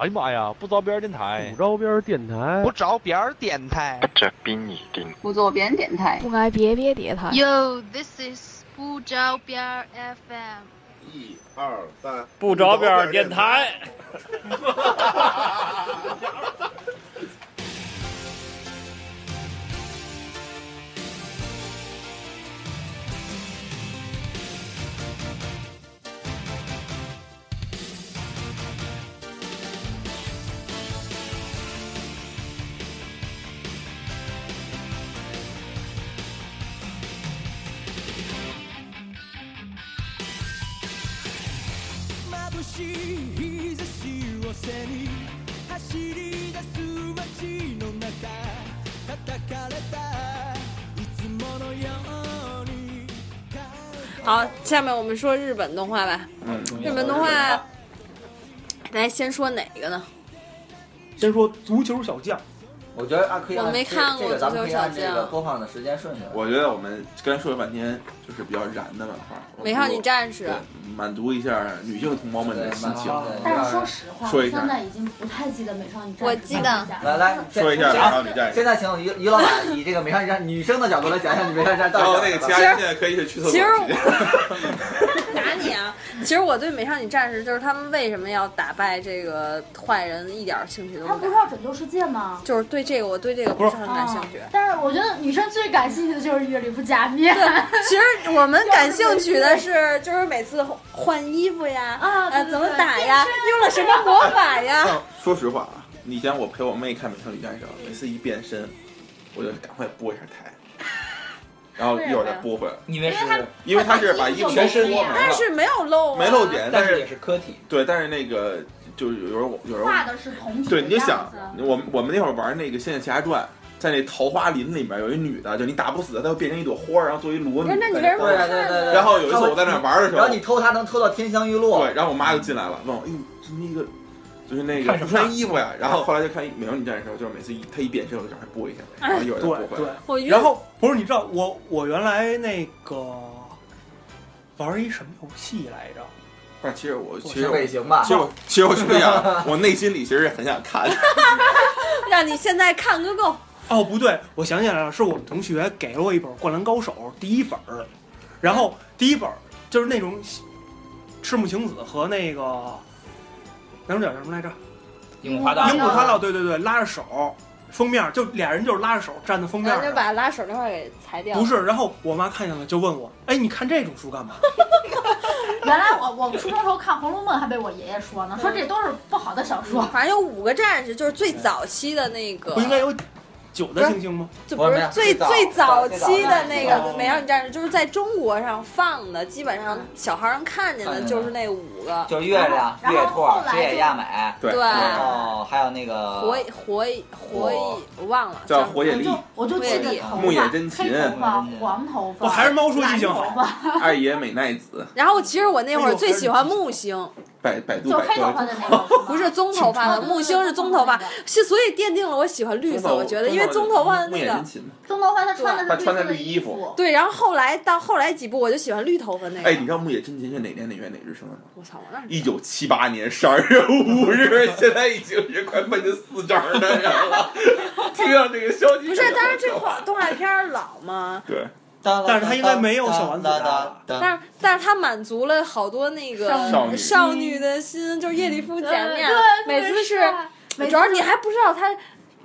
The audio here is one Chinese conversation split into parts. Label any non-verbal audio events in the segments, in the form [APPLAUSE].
哎呀妈呀，不着边电台不，着边电台不，着边电台，不着边你定。不着边电台。不挨别别电台。Yo, this is 不着边儿 FM。一二三，不着边电台。[LAUGHS] しを背に走り出す街の中叩かれたいつものように好，下面我们说日本动画吧。嗯，日本动画，大家先说哪个呢？先说足球小将， 我觉得啊，可以按我没看过这个，咱们可以按足球小将这个播放的时间顺序。我觉得我们刚才说了半天，就是比较燃的漫画，美少女战士，满足一下女性同胞们的心情。但是说实话，说一下我现在已经不太记得美少女战士。我记得来来，说一下美少女战士现在请于于老板以这个美少女战女生的角度来讲一下你美少女战士到然底后那个其他人现在可以去去厕所其实去。打你啊！其实我对美少女战士就是他们为什么要打败这个坏人一点兴趣都没有他不，是要拯救世界吗？就是对这个我对这个不是很感兴趣。啊但是我觉得女生最感兴趣的就是月里夫假面。其实我们感兴趣的是，[LAUGHS] 就是每次换衣服呀，啊呃，怎么打呀，用了什么魔法呀？说实话啊，以前我陪我妹看《美少女战士》，每次一变身，我就赶快拨一下台，然后一会儿再拨回来，因为是因为他是把衣服全身脱没了，但是没有露啊，没露点，但但是也是是科体，对，但是那个就是有时候有时候画的是同体对，你就想，我们我们那会儿玩那个《仙剑奇侠传》，在那桃花林里面有一女的，就你打不死她，她会变成一朵花儿，然后做一裸女。那你为什么对对对对。然后有一次我在那玩的时候然后你偷她能偷到天香玉露。对，然后我妈就进来了，问我，哎呦，怎么一个就是那个不看什么穿衣服呀？然后后来就看《美少女战士》的时候，就是每次一她一变身，我就赶快播一下，然后一会儿就拨对对回来。。然后不是你知道我我原来那个玩一什么游戏来着？但其实我其实我尾行吧其？实我其实我是这样，我内心里其实是很想看的。[LAUGHS] 让你现在看个够。哦，不对，我想起来了，是我们同学给了我一本《灌篮高手》第一本儿，然后第一本儿就是那种赤木晴子和那个男主角叫什么来着？樱木花道，樱木花道，对对对，拉着手，封面就俩人就是拉着手站在封面上。然后就把拉手那块儿给裁掉。不是，然后我妈看见了就问我：“哎，你看这种书干嘛 [LAUGHS] 原来我我初中时候看《红楼梦》还被我爷爷说呢，说这都是不好的小说。反正有五个战士，就是最早期的那个，不应该有九的星星吗？就不是最最最早期的那个哦美少女战士，就是在中国上放的，基本上小孩儿能看见的就是那五个。就是月亮、然后月兔后、来雪野亚美，对。对。然后还有那个火火火，我忘了叫火野丽。我就、我就记得，木野真琴。黑头发、黄头发，我还是猫叔记性好蓝头发，[LAUGHS] 爱野美奈子、然后其实我那会儿最喜欢木星，百百度百就黑头发科。的那个，[LAUGHS] 不是棕头发的，木星是棕头发，是所以奠定了我喜欢绿色。我觉得，因为棕头发的那个棕头发他穿的他穿的是绿色的衣服服，对，然后后来到后来几部我就喜欢绿头发那个哎，你。知道木野真琴是哪年哪月哪日生的吗？我操，我那一九七八年十二月五日，[LAUGHS] 现在已经是快奔着四张的人了。[LAUGHS] 听到这个消息，不是，但是这画动画片儿老嘛，对，但是他应该没有小丸子大但是但是他满足了好多那个少女少女的心，就是叶里夫假面，每次是，主要你还不知道他。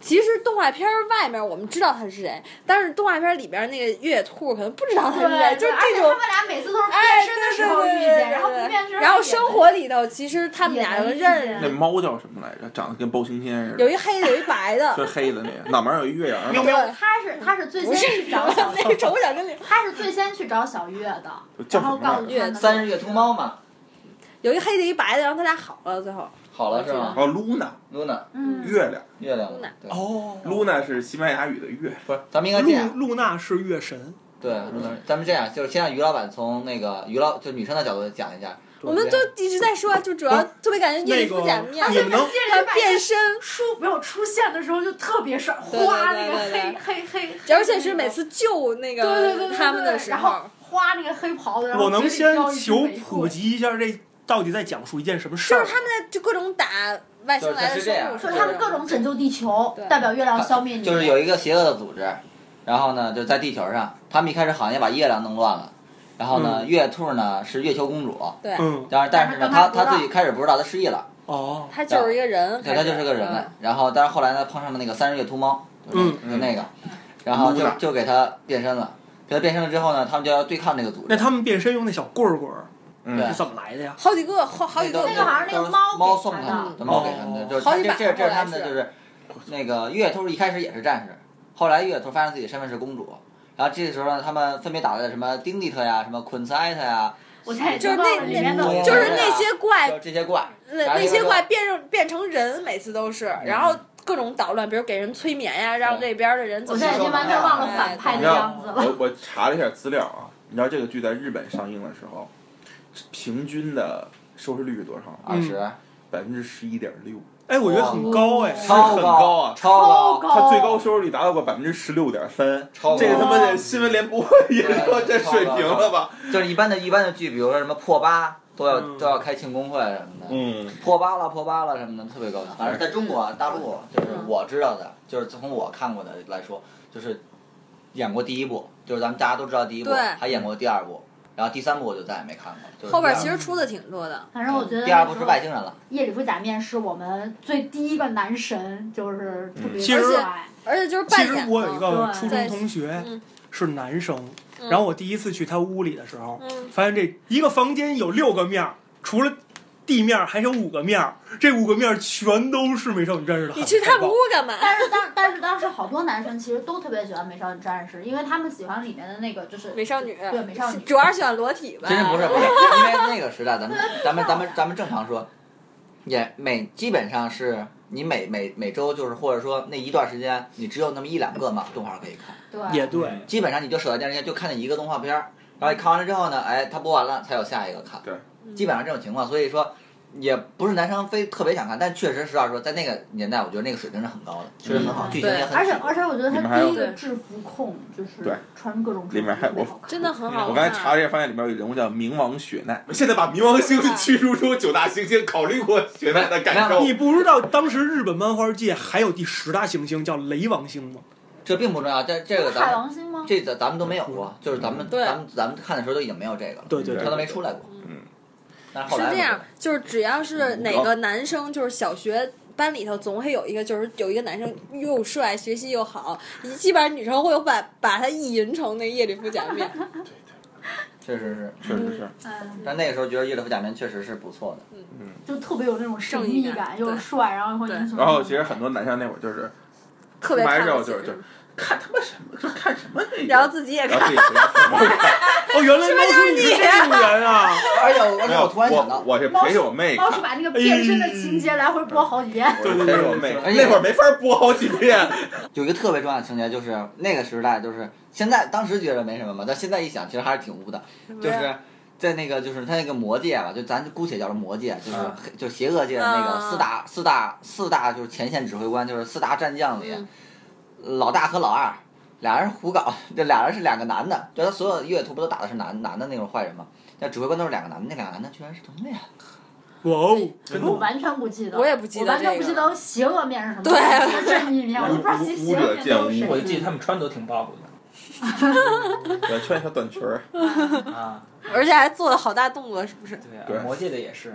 其实动画片儿外面我们知道他是谁，但是动画片儿里边那个月兔可能不知道他是谁，对，就是这种而且他。们俩每次都是哎，变身的时候遇见，然后不变身，然后生活里头其实他们俩就认识，那猫叫什么来着？长得跟包青天似的，有一黑的，有一白的，是黑的那个，脑门有一月牙，喵喵对，他是他是最先去找小 [LAUGHS] 那个丑小精灵，他是最先去找小月的，叫然后什么来着？告诉他们。三日月通猫嘛，有一黑的，一白的，然后他俩好了，最后好了是吗哦，Luna，？Luna 嗯，月亮。月亮。Luna 哦，，Luna 是西班牙语的月，不是，咱们应该这样，露露娜是月神，对，咱们这样，就是先让于老板从那个于老就女生的角度讲一下。我们都一直在说，就主要特别感觉叶利夫假面，你们能他变身，书没有出现的时候就特别帅，花那个黑黑黑，而且是每次救那对对对对个他们的时候。然后，花那个黑袍子，然后我能嘴里先叼一支求普及一下这到底在讲述一件什么事儿？就是他们在就各种打外星来的是这样生物就是他们各种拯救地球，代表月亮消灭你。就是有一个邪恶的组织，然后呢就在地球上，他们一开始好像也把月亮弄乱了，然后呢、月兔呢是月球公主，对，嗯，但是但是呢但是刚开始不知道她她自己开始不知道她失忆了，哦，他就是一个人，对，她就是个人类，然后但是后来呢碰上了那个三十月秃猫，就是嗯就那个，然后就就给她变身了，给她变身了之后呢，他们就要对抗那个组织，那他们变身用那小棍儿棍儿嗯是怎么来的呀？好几个，好好几个。那个好像那个猫猫给他的送他们的，猫给他们的，哦。就是好几百这这这是他们的就是那个月兔一开始也是战士，后来月兔发现自己身份是公主，然后这个时候呢，他们分别打败了什么丁蒂特呀、什么昆斯艾特呀，我就是知道了那里面的那就是那些怪，这些怪，那那些怪变成变成人，每次都是，然后各种捣乱，比如给人催眠呀，让这边的人怎么我现在已经完全忘了反派的样子，了。我我查了一下资料啊，你知道这个剧在日本上映的时候，平均的收视率是多少？二十，百分之十一点六，哎，我觉得很高哎，是超很高啊。超高，高。它最高收视率达到过百分之十六点三，超高。这个他妈的新闻联播也到这水平了吧？就是一般的一般的剧，比如说什么破八都要嗯。都要开庆功会什么的，嗯，破八了破八了什么的，特别高。兴。反正在中国大陆，就是我知道的，就是从我看过的来说，就是演过第一部，就是咱们大家都知道第一部，还演过第二部，然后第三部我就再也没看过。就是后边其实出的挺多的，反正我觉得第二部是外星人了，夜里夫假面是我们最第一个男神，就是特别其实帅。而且就是其实扮演嘛。我有一个初中同学嗯是男生，嗯。然后我第一次去他屋里的时候，嗯，发现这一个房间有六个面儿，除了地面儿还有五个面儿，这五个面儿全都是美少女战士的。你去他们屋干嘛？但是当但是当时好多男生其实都特别喜欢美少女战士，因为他们喜欢里面的那个就是美少女，对美少女主要是喜欢裸体吧？其实不是不是，因为那个时代咱们咱们咱们咱们正常说，也每基本上是你每每每周就是或者说那一段时间，你只有那么一两个嘛动画可以看。对也对，基本上你就守在电视前就看那一个动画片儿，然后你看完了之后呢，哎，它播完了才有下一个看。对，基本上这种情况，所以说也不是男生非特别想看，但确实实话说，在那个年代，我觉得那个水平是很高的，确实很好，嗯剧情也很而且而且我觉得他第一个制服控就是对穿各种制服里面还真的很好。我刚才查了一下，发现里面有人物叫冥王雪奈。现在把冥王星驱逐出九大行星，考虑过雪奈的感受你不知道当时日本漫画界还有第十大行星叫雷王星吗？这并不重要，这这个海咱们王星吗？这咱咱们都没有过，就是咱们咱们咱们看的时候都已经没有这个了，对对他都没出来过。是这样，就是只要是哪个男生，就是小学班里头总会有一个，就是有一个男生又帅，学习又好，基本上女生会有把把他意淫成那夜里夫假面。[LAUGHS] 对对确实是，确实是。嗯，但那个时候觉得叶里夫假面确实是不错的。嗯就特别有那种神秘正义感感，又帅，然后会英雄。然后其实很多男生那会儿就是特别看得起之后就是就是看他妈什么，就看什么那个，然后自己也看，然后自己回家偷偷看。哦，原来猫叔你是这种人啊！而且我我突然想到，我我是陪我妹看，猫是把那个变身的情节来回播好几遍。对对对我妹，那会儿没法播好几遍。有一个特别重要的情节，就是那个时代，就是现在当时觉得没什么嘛，但现在一想，其实还是挺污的。就是在那个就是他那个魔界吧，就咱姑且叫它魔界，就是嗯黑就邪恶界的那个嗯四大四大四大就是前线指挥官，就是四大战将里，嗯老大和老二俩人胡搞，这俩人是两个男的，就他所有月图不都打的是男男的那种坏人吗？那指挥官都是两个男的，那两个男的居然是同性恋。哇哦，我完全不记得，我也不记得我完全这个不记得邪恶面是什么，对我只记得正义面，我都不知道邪邪恶面都是谁。我就记得他们穿的都挺暴露的 [LAUGHS] 对，穿一条短裙儿，[LAUGHS] 啊，[LAUGHS] 而且还做了好大动作，是不是对对啊，魔界的也是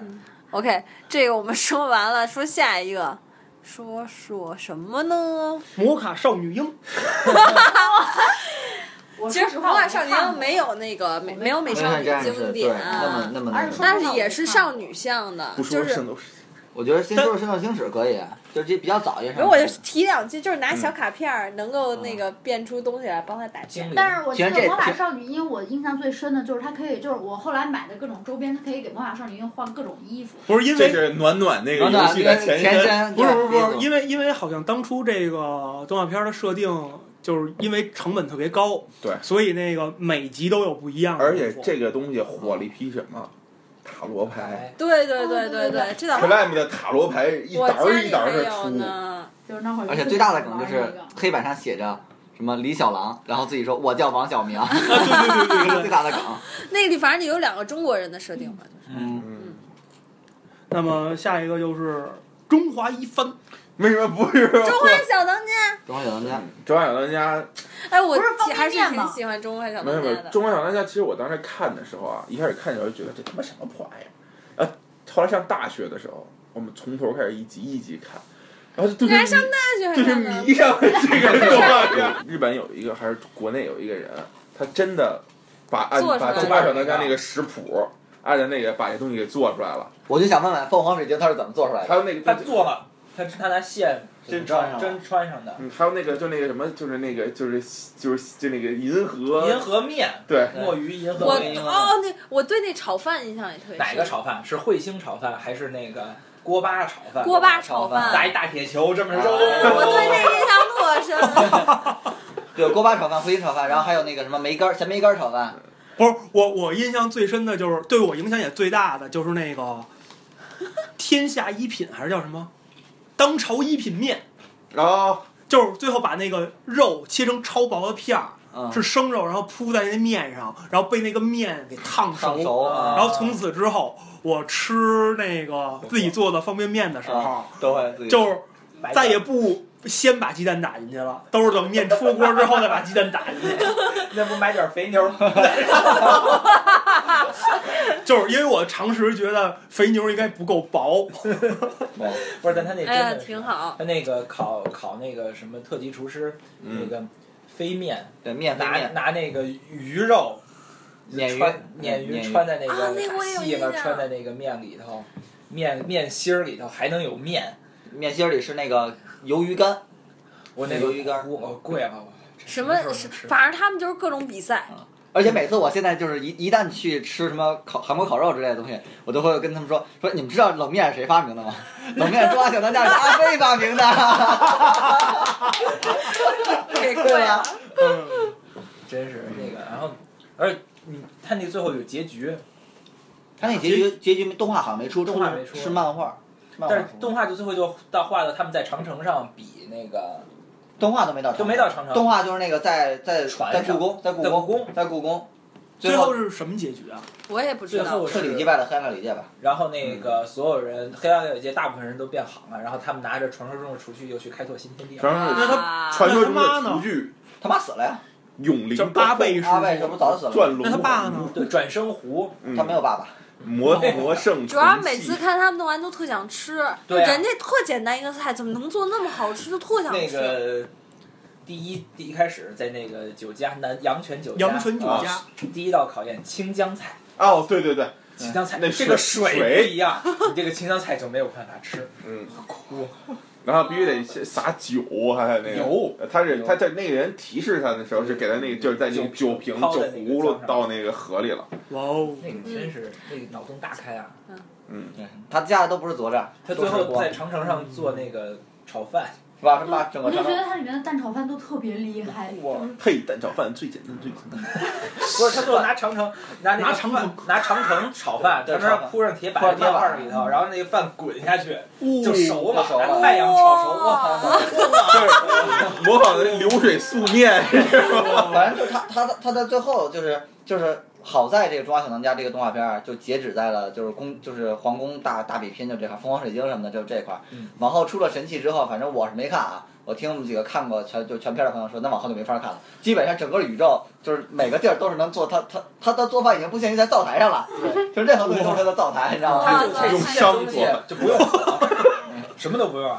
，？OK，这个我们说完了，说下一个，说说什么呢？摩卡少女樱，[LAUGHS] 我其实《魔法少女樱》没有，那个没没有美没少女经典，啊。那么那么但是也是少女向的，就是我觉得先说说《圣斗星矢》可以，就这比较早一些。如果我就提两句，就是拿小卡片儿能够那个变出东西来帮他打架。经历但是我魔法少女因为，我印象最深的就是它可以，就是我后来买的各种周边，它可以给魔法少女用换各种衣服。不是因为这是暖暖那个暖暖游戏的前身。不是不是不是，为因为因为好像当初这个动画片的设定，就是因为成本特别高，对所以那个每集都有不一样的而。且这个东西火了一批什么？塔罗牌。哎，对对对对对，这的塔罗牌一沓儿一沓儿的出。呢。就是那会儿，而且最大的梗就是黑板上写着什么李小狼，然后自己说我叫王小明，[LAUGHS] 啊，对对对对这是对最大的梗。那个地方有两个中国人的设定嘛，就是。嗯，嗯，那么下一个就是中华一番。为什么不是？中华小当家，中华小当家，嗯中华小当家哎，我还是挺喜欢中华小没有没有当家，的。中华小当家，其实我当时看的时候啊，一开始看的时候就觉得这他妈什么破玩意儿，啊后后来上大学的时候，我们从头开始一集一集看，然后就对这你还上大学就是？迷上了这个动画片。[LAUGHS] 日本有一个还是国内有一个人，他真的把按把中华小当家那个食谱，按照那个把这东西给做出来了。我就想问问凤凰水晶它是怎么做出来的？还有那个他做了，他他拿线真穿上了真穿上的嗯，还有那个就那个什么，就是那个就是就是就那个银河银河面，对墨鱼银河我面。哦，那我对那炒饭印象也特别深。哪个炒饭？是彗星炒饭还是那个锅巴炒饭？锅巴炒饭饭？拿一大铁球这么揉。我对那印象特深。[LAUGHS] 对，锅巴炒饭、回星炒饭，然后还有那个什么梅干儿、咸梅干儿炒饭。不是我，我印象最深的就是对我影响也最大的就是那个 [LAUGHS] 天下一品还是叫什么当朝一品面，然后就是最后把那个肉切成超薄的片儿，嗯，是生肉，然后铺在那面上，然后被那个面给烫熟。烫熟啊，然后从此之后，我吃那个自己做的方便面的时候，都会自己就是再也不先把鸡蛋打进去了，都是等面出锅之后再把鸡蛋打进去。[LAUGHS] 那不买点肥牛？[LAUGHS] 就是因为我常识觉得肥牛应该不够薄，[LAUGHS] 不是，但他那真哎呀，的是挺好。他那个烤烤那个什么特级厨师，那嗯，个飞面，对面拿面，拿那个鱼肉。鲶鱼穿鲶鲶鱼鱼穿在那啊个那我也有细了，印象穿在那个面里头，面面心儿里头还能有面。面心儿里是那个鱿鱼干，我那个鱿鱼干儿我我贵啊！我什么是？反正他们就是各种比赛。而且每次我现在就是一一旦去吃什么烤韩国烤肉之类的东西，我都会跟他们说说你们知道冷面是谁发明的吗？冷面中华小当家是阿飞发明的，[LAUGHS] 给贵了。真是那个，然后而且你他那最后有结局，他那结局结局动画好像没出，动画没出是漫画，漫画但是动画就最后就到画的他们在长城上比那个动画都没到长城，都没到长城动画就是那个在在在故宫，在故在故宫在故宫，最后后是什么结局啊？我也不知道最后。彻底击，败了黑暗料理界吧。然后那个所有人黑暗料理界大部分人都变好了，然后他们拿着传说中的厨具又去开拓新天地了。传说中的啊传说中的那他妈呢厨具他妈死了呀！永灵叫阿贝师阿贝这不早死了吗？转龙那他爸呢？对，转生壶，嗯他没有爸爸。魔魔圣主要每次看他们弄完都特想吃，[LAUGHS] 对啊人家特简单一个菜，怎么能做那么好吃？就特想吃那。个第一第一开始在那个酒家南阳泉酒家，阳泉酒啊家，第一道考验清江菜，哦，对对对，青江菜那这个水一样，你这个青江菜就没有办法吃。嗯，然后必须得先撒酒，还有那个。有，他是他在那个人提示他的时候是给他那个就是在那个酒瓶酒葫芦酱上。到那个河里了，哇哦！那个真是那个脑洞大开啊！嗯。对，他家的都不是佐料，他最后在长城上做那个炒饭，把什么整我就觉得它里面的蛋炒饭都特别厉害，哇就是配蛋炒饭最简单最简单。[LAUGHS] 不是他最后拿长城 [LAUGHS] 拿那个拿长城拿长城炒饭，在那儿铺上铁板铁板放里头，然后那个饭滚下去就哦熟了，熟了拿太阳炒熟了。[LAUGHS] 就是模仿的流水素面，反正就他他的他在最后就是就是好在这个《中华小当家》这个动画片儿就截止在了就是宫就是皇宫大大比拼就这块儿凤凰水晶什么的就这块儿嗯，往后出了神器之后，反正我是没看啊。我听我们几个看过全就全片的朋友说，那往后就没法看了。基本上整个宇宙就是每个地儿都是能做他他他的做饭已经不限于在灶台上了，就是任何东西都是他的灶台，你知道吗？用香做饭，就不用火，[LAUGHS] 什么都不用。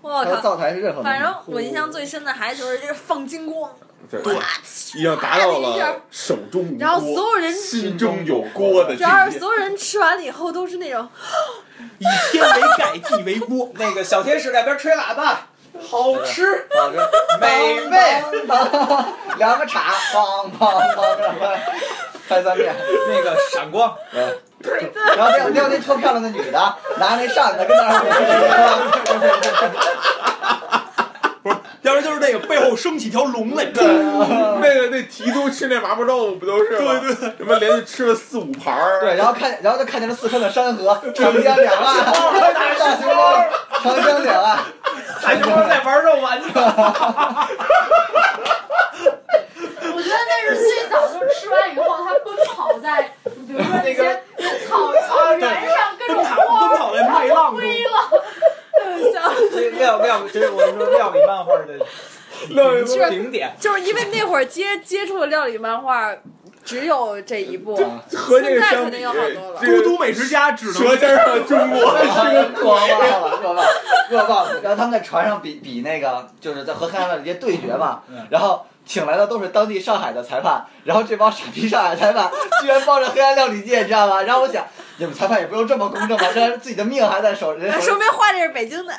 我靠！他的灶台是任何东西。反正我印象最深的还就是这个放金光，对，已经达到了手中无然后所锅，有人心中有锅的境主要是。所有人吃完了以后都是那种，以天为盖，地为锅。那个小天使两边吹喇叭，好吃。好吃，美味，[LAUGHS] 两个叉，梆梆梆，拍三遍。[LAUGHS] 那个闪光，[LAUGHS] 然后那有那那特漂亮的女的，拿那扇子跟那儿，要不然就是那个背后升起条龙来。[LAUGHS] 那个那提督吃那麻婆豆腐不都是吗？对对，什么连续吃了四五盘儿。对，然后看，然后就看见了四川的山河，[LAUGHS] 长江两岸，大熊猫，长江两岸，大熊猫在玩肉丸子。[LAUGHS] 我觉得那是最早就是吃完以后，他奔跑在，比如说那些草草原上，各种奔跑在麦浪。料料，就是我是说料理漫画的 [LAUGHS] 料顶点。就是因为那会儿接接触的料理漫画只有这一部，和这个相比现在肯定有好多了。孤独美食家只能舌尖上的中国是个弱爆了，弱爆，弱爆！然后他们在船上比比那个，就是在和黑暗料理街对决嘛，然后。请来的都是当地上海的裁判，然后这帮傻逼上海裁判居然抱着黑暗料理界，你知道吗？然后我想，你们裁判也不用这么公正吧？这自己的命还在手，人那手说明画的是北京的，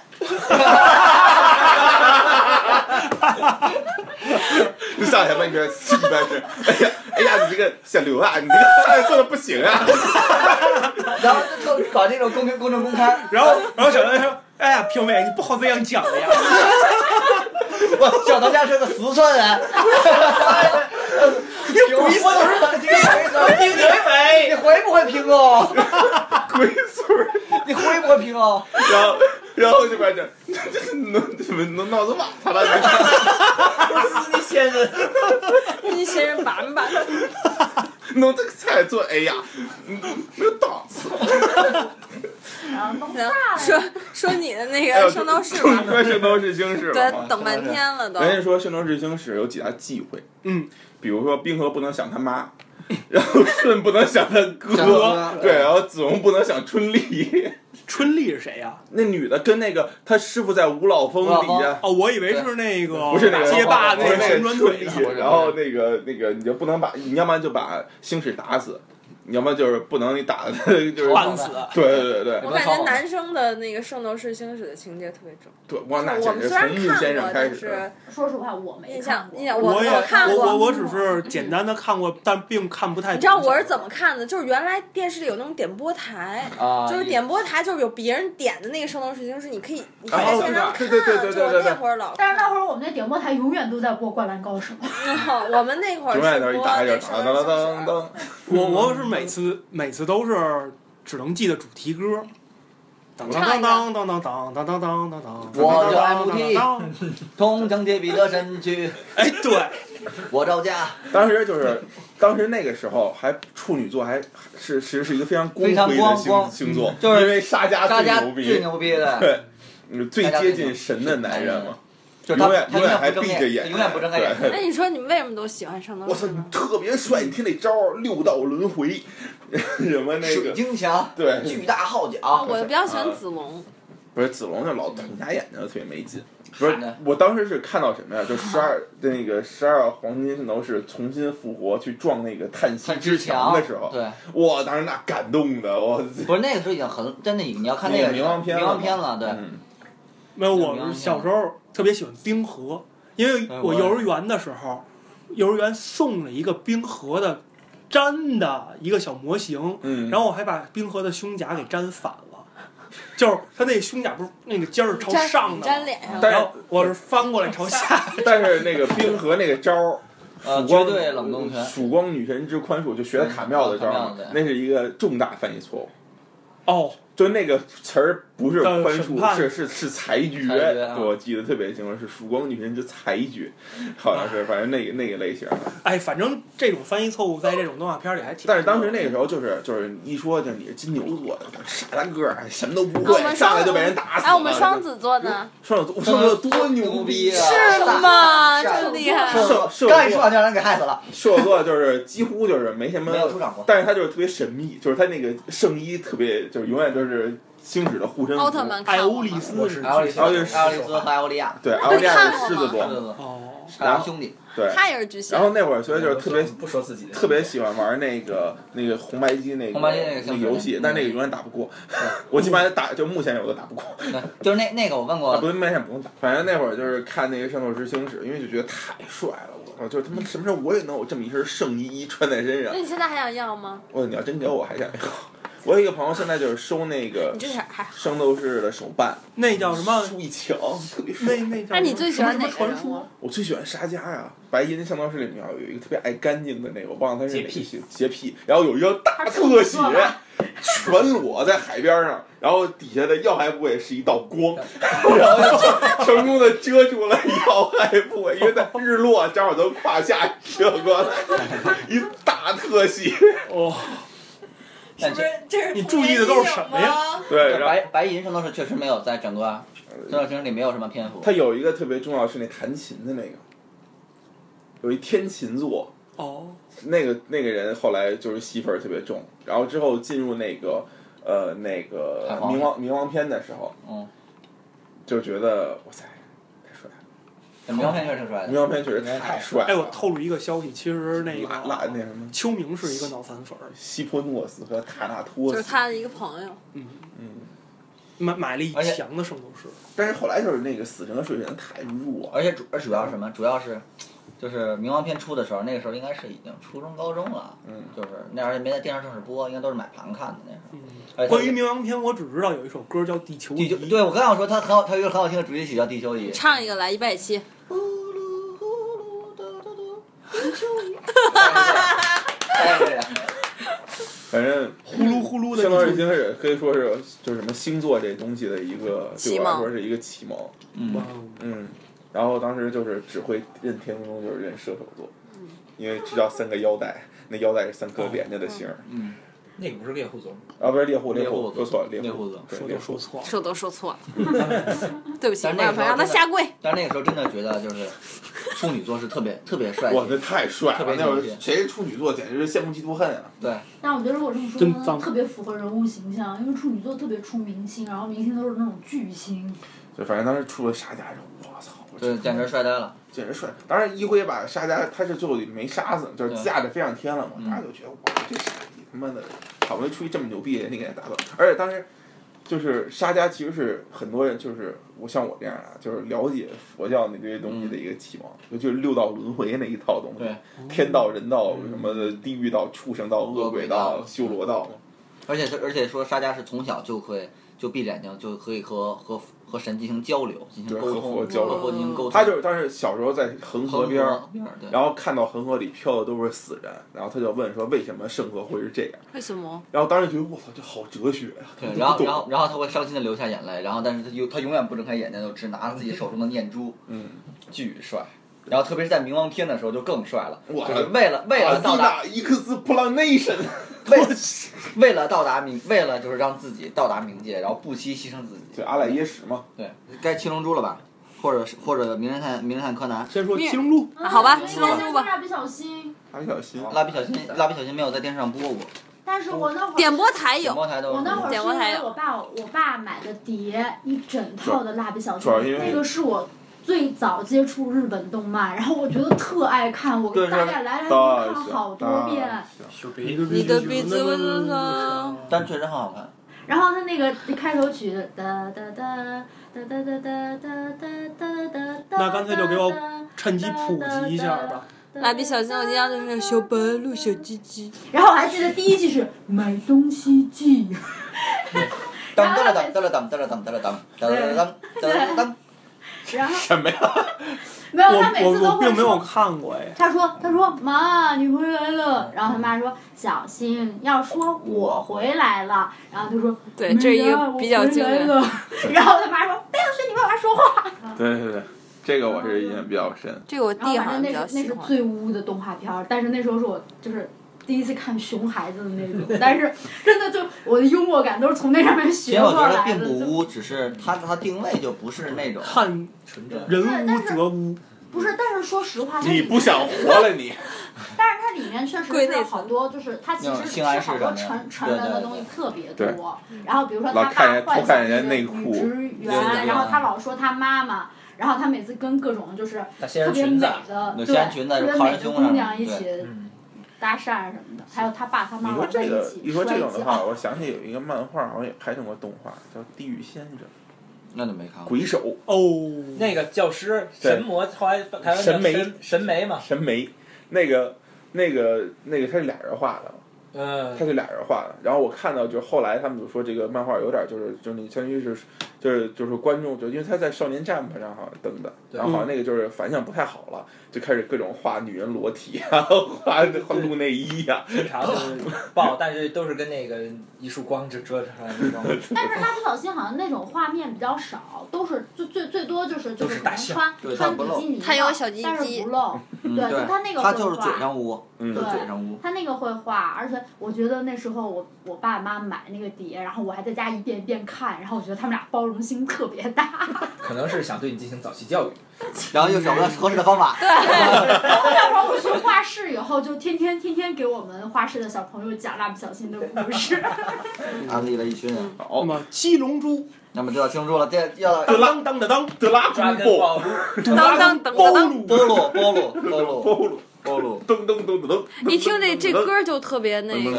就 [LAUGHS] 上来吧，你这一般是，哎呀，哎呀，你这个小刘啊，你这个菜做的不行啊。[LAUGHS] 然后就特把这种公平、公正、公开，然后然后小刘说：“哎呀，评委，你不好这样讲的呀。[LAUGHS] 我小当家是个四川人，[LAUGHS] 你鬼孙儿，你鬼孙儿，你你会不会评哦？[LAUGHS] 鬼孙儿，你会不会评哦？然后然后就关键，这是能怎么能脑子瓦他了？[LAUGHS] 是你先人，你先人把没把？弄这个菜做，哎呀，嗯没有档次。然后弄行。说说你的那个圣斗士吧，说圣斗士星矢了对，？等半天了都。人家说圣斗士星矢有几大忌讳，嗯，比如说冰河不能想他妈，[LAUGHS] 然后舜不能想他哥，对，然后子龙不能想春丽。”春丽是谁呀？那女的跟那个他师傅在五老峰底下，哦，我以为是那个不是那个街霸那个旋转腿然后那个那个你就不能把，你要不然就把星矢打死，你要么就是不能你打的，[LAUGHS] 就是半死。对对对对我感觉男生的那个圣斗士星矢的情节特别重。对，哇，那我简直们虽然从木看过，先生开始，但是说实话，我没印看过象印象我我也看过。我我只是简单的看过，但并看不太懂。你知道我是怎么看的？就是原来电视里有那种点播台，啊，就是点播台，就是有别人点的那个《圣斗士星矢》，你可以你可以哦在现场看。对对对对对就我对对那会儿老。但是那会儿我们那点播台永远都在播《灌篮高手》，[LAUGHS] 我们那会儿永远都是我我是每次每次都是只能记得主题歌。当当当当当当当当当当当当。我叫 MT 当。铜墙铁壁的身躯，哎，对，我招架，当时就是，当时那个时候还处女座还是其实是一个非常光辉的星星座，就是因为沙家牛逼，最牛逼的，对，嗯最接近神的男人嘛，就永远他永远还不睁闭着眼，他永远不睁开眼。对那你说你们为什么都喜欢圣斗我操，你？特别帅！你听那招儿六道轮回，什么那水个对，巨大号啊角，我比较喜欢子龙，不是子龙就老瞪瞎眼睛，特别没劲。不是我当时是看到什么呀？就十二那个十二黄金圣斗士重新复活去撞那个叹息之墙的时候，对，哇，当时那感动的我。不是那个时候已经很真的，你要看那个冥王篇冥王篇了，对，嗯没有，我们小时候特别喜欢冰河，因为我幼儿园的时候，幼儿园送了一个冰河的粘的一个小模型，嗯，然后我还把冰河的胸甲给粘反了，就是他那胸甲不是那个尖儿朝上的吗，粘脸上。然后我是翻过来朝下，[LAUGHS] 但是那个冰河那个招儿，呃，曙光绝对冷冻拳，曙光女神之宽恕，就学的卡妙的招儿那是一个重大翻译错误。哦，就那个词儿不是宽恕，是是是裁决，裁决啊我记得特别清楚，是曙光女神之裁决，好像是，反正那个那个类型的。哎，反正这种翻译错误在这种动画片里还挺。但是当时那个时候就是就是一说就是你是金牛座的，傻大个儿，什么都不会，上来就被人打死了。哎，我们双子座呢？[LAUGHS] 双子座，双子座多牛逼啊！是吗？是真厉害！射射刚一说手座，完就让人给害死了，[LAUGHS] 射手座就是几乎就是没什么没有出场过。但是他就是特别神秘，就是他那个圣衣特别，就是永远都是星矢的护身符。奥特曼艾欧利斯、艾奥利斯艾奥利斯和艾欧利亚，对，奥利亚是狮子座，哦，两兄弟，对。他也是巨蟹然。后那会儿，所以就是特别不说自己的，特别喜欢玩那个那个红白机那个红白机那个游戏嗯，但那个永远打不过。[LAUGHS] 我基本上打就目前有的打不过，对，就是那那个我问啊，过不，目前不用打。反正那会儿就是看那个《圣斗士星矢》，因为就觉得太帅了，我操！就他妈什么时候我也能有这么一身圣衣穿在身上那？你现在还想要吗？我你要真给我，我还想要。我有一个朋友现在就是收那个你这还还。圣斗士的手办，那叫什么？书一墙，特别。那那叫那你最喜欢哪个什么传说人物？？我最喜欢沙加呀，白银圣斗士里面有一个特别爱干净的那个，我忘了他是哪个洁癖洁洁癖，然后有一个大特写，[LAUGHS] 全裸在海边上，然后底下的要害部位是一道光，然后就成功的遮住了要害部位，因为在日落正好从胯下射过来，[LAUGHS] 一大特写。哦，但是不是这是你注意的都是什么呀呀？对，白白银圣斗士确实没有在整个圣斗士星矢里没有什么篇幅。他有一个特别重要是那弹琴的那个，有一天琴座，哦，那个那个人后来就是戏份儿特别重，然后之后进入那个呃那个冥王冥王篇的时候，嗯，就觉得哇塞了，冥王篇确实挺帅冥的。王篇确实太帅了。哎，我透露一个消息，其实那拉拉那个什么秋明是一个脑残粉儿，西坡诺斯和塔纳托斯，就是他的一个朋友，嗯嗯，买买了一墙的圣斗士。但是后来就是那个死神和水神太弱，而且主而主要是什么？主要是就是冥王篇出的时候，那个时候应该是已经初中高中了，嗯，就是那而且没在电视正式播，应该都是买盘看的那时候。嗯，关于冥王篇，我只知道有一首歌叫《地球仪。地球，》，对我刚想说，它很好，它有一个很好听的主题曲叫《地球仪》。唱一个来一百七，哎 [LAUGHS] 对呀反正呼噜呼噜的相当于已经是。可以说是就是什么星座这东西的一个对启我来蒙说是一个启蒙，嗯。嗯，然后当时就是只会认天空中就是认射手座，因为知道三个腰带，那腰带是三颗连着的星儿，嗯，那个不是猎户座吗？啊不是猎户猎户户说错了猎猎户座说对猎户都说错了。说都说错了，[LAUGHS] 对不起，那让他下跪。但是那个时候真的觉得就是处女座是特别特别帅气哇，那太帅了！那会儿别牛逼谁是处女座，简直是羡慕嫉妒恨啊！对，但我觉得如果这么说呢，特别符合人物形象，因为处女座特别出明星，然后明星都是那种巨星。就反正当时出了沙加之后，我操，我对，简直帅呆了。简直帅！当然一辉把沙加，他是最后没杀死，就是架着飞上天了嘛，嗯大家就觉得哇，这傻逼他妈的，好不容易出一这么牛逼的人，你给他打倒，而且当时。就是沙加其实是很多人就是我像我这样啊，就是了解佛教那堆东西的一个启蒙，尤其是六道轮回那一套东西，天道、人道什么的，地狱道、畜生道、恶鬼道、修罗道，而且而且说沙加是从小就会就闭着眼睛就可以和和和神进行交流，进行对和沟通，佛交流和佛进行沟通。他就是当时小时候在恒河边然后看到恒河里漂的都是死人，然后他就问说为什么圣河会是这样？为什么？然后当时觉得我操，这好哲学呀、对，然后然后然后他会伤心的流下眼泪，然后但是他永他永远不睁开眼睛，就只拿着自己手中的念珠，嗯，巨帅。然后特别是在冥王篇的时候就更帅了，哇就是为了为了到达 explanation，[LAUGHS] 为 [LAUGHS] 为了到达冥为了就是让自己到达冥界，然后不惜牺牲自己。对阿赖耶识嘛，对，该七龙珠了吧？或者是或者名侦探名侦探柯南，先说七龙珠，啊好吧嗯七龙珠吧蜡笔小新。蜡笔小新，蜡笔小新蜡笔小新没有在电视上播过，但是我那会儿点播台有，我那会儿是因点播台有为我爸我爸买的碟一整套的蜡笔小新那个是我最早接触日本动漫，然后我觉得特爱看，我大概来来回回看好多遍。你你的鼻子为什么？但确实很好看。然后他那个开头曲哒哒哒哒哒哒哒哒哒哒哒哒，那干脆就给我趁机普及一下吧。蜡笔小新，我印象就是小白鹿、小鸡鸡。[LAUGHS] 然后我还记得第一季是买东西记，当当当当当当当当当当当当当当。然后什么呀？[LAUGHS] 没有他每次都会我我并没有说。看过哎，他说：“他说妈，你回来了。”然后他妈说：“小心，要说我回来了。”然后他说：“对，这是一个比较经典。[LAUGHS] 然后他妈说：“不要学你爸爸说话。[LAUGHS] 对对对，这个我是印象比较深。这个我”然后弟好像比反正那是那较喜欢。是最污的动画片儿，但是那时候是我就是第一次看熊孩子的那种，[LAUGHS] 但是真的就我的幽默感都是从那上面其实我学过觉得并来的。就不污，只是它它定位就不是那种。看。人无则污。不是，但是说实话，你不想活了你？[LAUGHS] 但是它里面确实是归内层好多，就是它其实是好多成成人的东西特别对多。然后比如说他看人爸幻偷看人家想那个内裤女职员，然后他老说他妈妈，然后他每次跟各种就是特别美人裙子，的，那对，特别美的靠人胸上姑娘一起嗯，搭讪什么的，还有他爸他你妈说这个玩在一，起一说这种的话，我想起有一个漫画，好像也拍成过动画，叫《地狱先生》，那就没看过。鬼手哦，那个教师神魔，后来台湾叫神媒神神媒嘛，神眉，那个那个那个他是俩人画的，嗯他，是俩人画的。然后我看到就是后来他们就说这个漫画有点就是就是你相当于是就是就是观众就因为他在少年 Jump 上好像登的，然后好像那个就是反响不太好了，就开始各种画女人裸体啊，[LAUGHS] 画画露内衣啊，经常就是爆，[LAUGHS] 但是都是跟那个一束光就遮出来那种。[LAUGHS] 但是蜡笔小新好像那种画面比较少，都是最最最多就是就是大穿穿比基尼的，它有小鸡但是不露。嗯对就他那个他就是会画嘴上嘴上污。他那个会画，而且我觉得那时候我我爸妈买那个碟，然后我还在家一遍一遍看，然后我觉得他们俩包容心特别大。[LAUGHS] 可能是想对你进行早期教育。[LAUGHS] 然后又找不到合适的方法。然后那会儿我去画室以后，就天天天天给我们画室的小朋友讲蜡笔小新的故事。[LAUGHS] 安利了一群人。好，么七龙珠，那么就要清楚了，这要当当当当当，德拉抓古波，根暴露，当当当包当，鲁波鲁波鲁波鲁波鲁，波路，噔噔噔噔噔，一听这这歌就特别那个，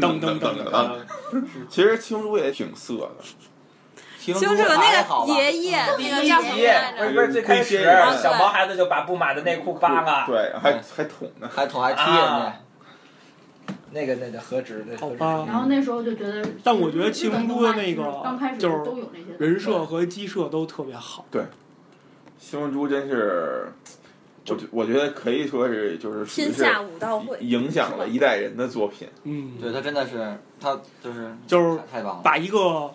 噔噔噔噔噔，其实青珠也挺色的，青就是那？个爷爷，那个第一集？不是不是最开始小毛孩子就把布马的内裤扒了，对，还还捅呢。还捅还踢人啊家，那个那个何止那好吧然后那时候就觉得，但我觉得七龙珠的那个刚开始就是都有那些人设和机设都特别好。对七龙珠真是，我觉我觉得可以说是就是天下武道会，影响了一代人的作品。嗯，对他真的是他就是就是太太棒了。把一个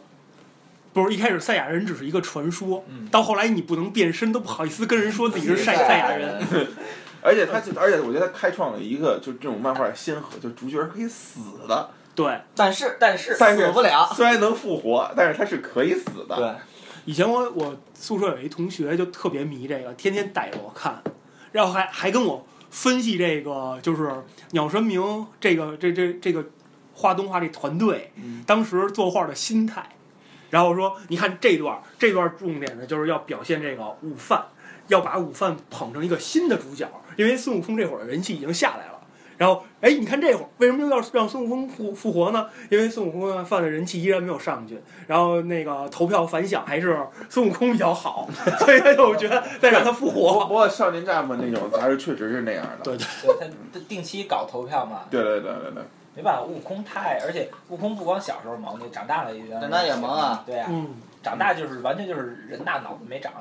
不是一开始赛亚人只是一个传说，嗯到后来你不能变身，都不好意思跟人说自己是 [LAUGHS] 赛赛亚人。[LAUGHS] 而且他就，而且我觉得他开创了一个就是这种漫画的先河，就主角是可以死的，对，但是但是但是死不了。虽然能复活，但是他是可以死的。对，以前我我宿舍有一同学就特别迷这个，天天带着我看，然后还还跟我分析这个就是鸟神明这个这这这个画动画这团队嗯当时作画的心态，然后说你看这段这段重点呢就是要表现这个午饭，要把午饭捧成一个新的主角，因为孙悟空这会儿的人气已经下来了。然后，哎，你看这会儿为什么要让孙悟空复复活呢？因为孙悟空饭的人气依然没有上去，然后那个投票反响还是孙悟空比较好，[LAUGHS] 所以他就觉得再让他复活。不过少年战嘛那种杂志确实是那样的。对对，对他他定期搞投票嘛，对对对对对，没办法，悟空太，而且悟空不光小时候萌，那长大了也长大也萌啊。对啊，嗯，长大就是完全就是人大脑子没长。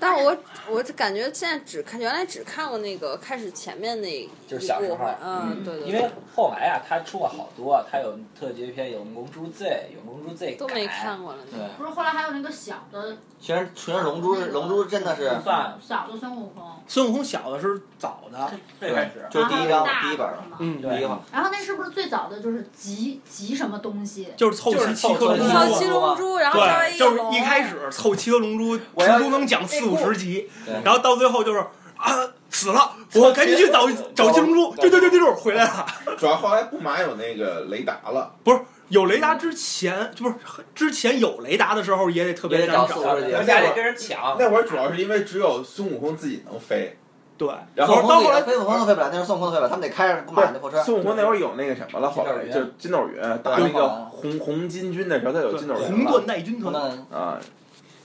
但是我我就感觉现在只看原来只看过那个开始前面那一就是小时候部分，嗯，对对，因为后来啊，他出过好多，他有特别篇，有《龙珠 Z》，有《龙珠 Z》都没改看过了。对，不是后来还有那个小的其实其实龙珠龙珠真的是算小的孙悟空，孙悟空小的时候早的，最开始。就是第一章第一本嘛嗯，对第一话，然后那是不是最早的就是集集什么东西？就是凑齐七颗龙珠凑嘛。七龙珠，然后稍微对，就是一开始凑七颗龙珠，我要足足能讲四五十集，然后到最后就是啊死了，我赶紧去找找金龙珠，对对对对对，回来了。主要后来布马有那个雷达了，不是有雷达之前，就不是之前有雷达的时候也得特别难找，找四五十集人家得跟人抢，那会儿主要是因为只有孙悟空自己能飞，对，然后孙悟到后来孙悟空都飞不了，那时候孙悟空都飞不了，他们得开着不马那破车。孙悟空那会儿有那个什么了，后来筋斗云就筋斗云打那个红红巾军的时候，他有筋斗云红了盾带军团，啊。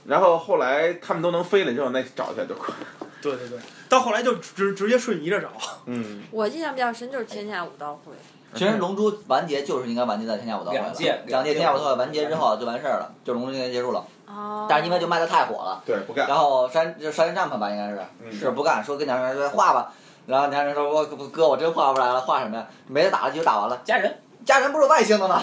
然后后来他们都能飞了之后，那找起来就快。[LAUGHS] 对对对，到后来就直直接瞬移着找，嗯，我印象比较深就是天下武道会，其实龙珠完结就是应该完结在天下武道会了，两届两届。天下武道会完结之后就完事儿了，就龙珠应该结束了。哦，但是因为就卖的太火了，对，不干。然后山就山战吧吧应该是。嗯。是不干，说跟娘人说画吧，然后娘人说我哥我真画不出来了，画什么呀？没得打了，就打完了。家人家人不是外星的吗？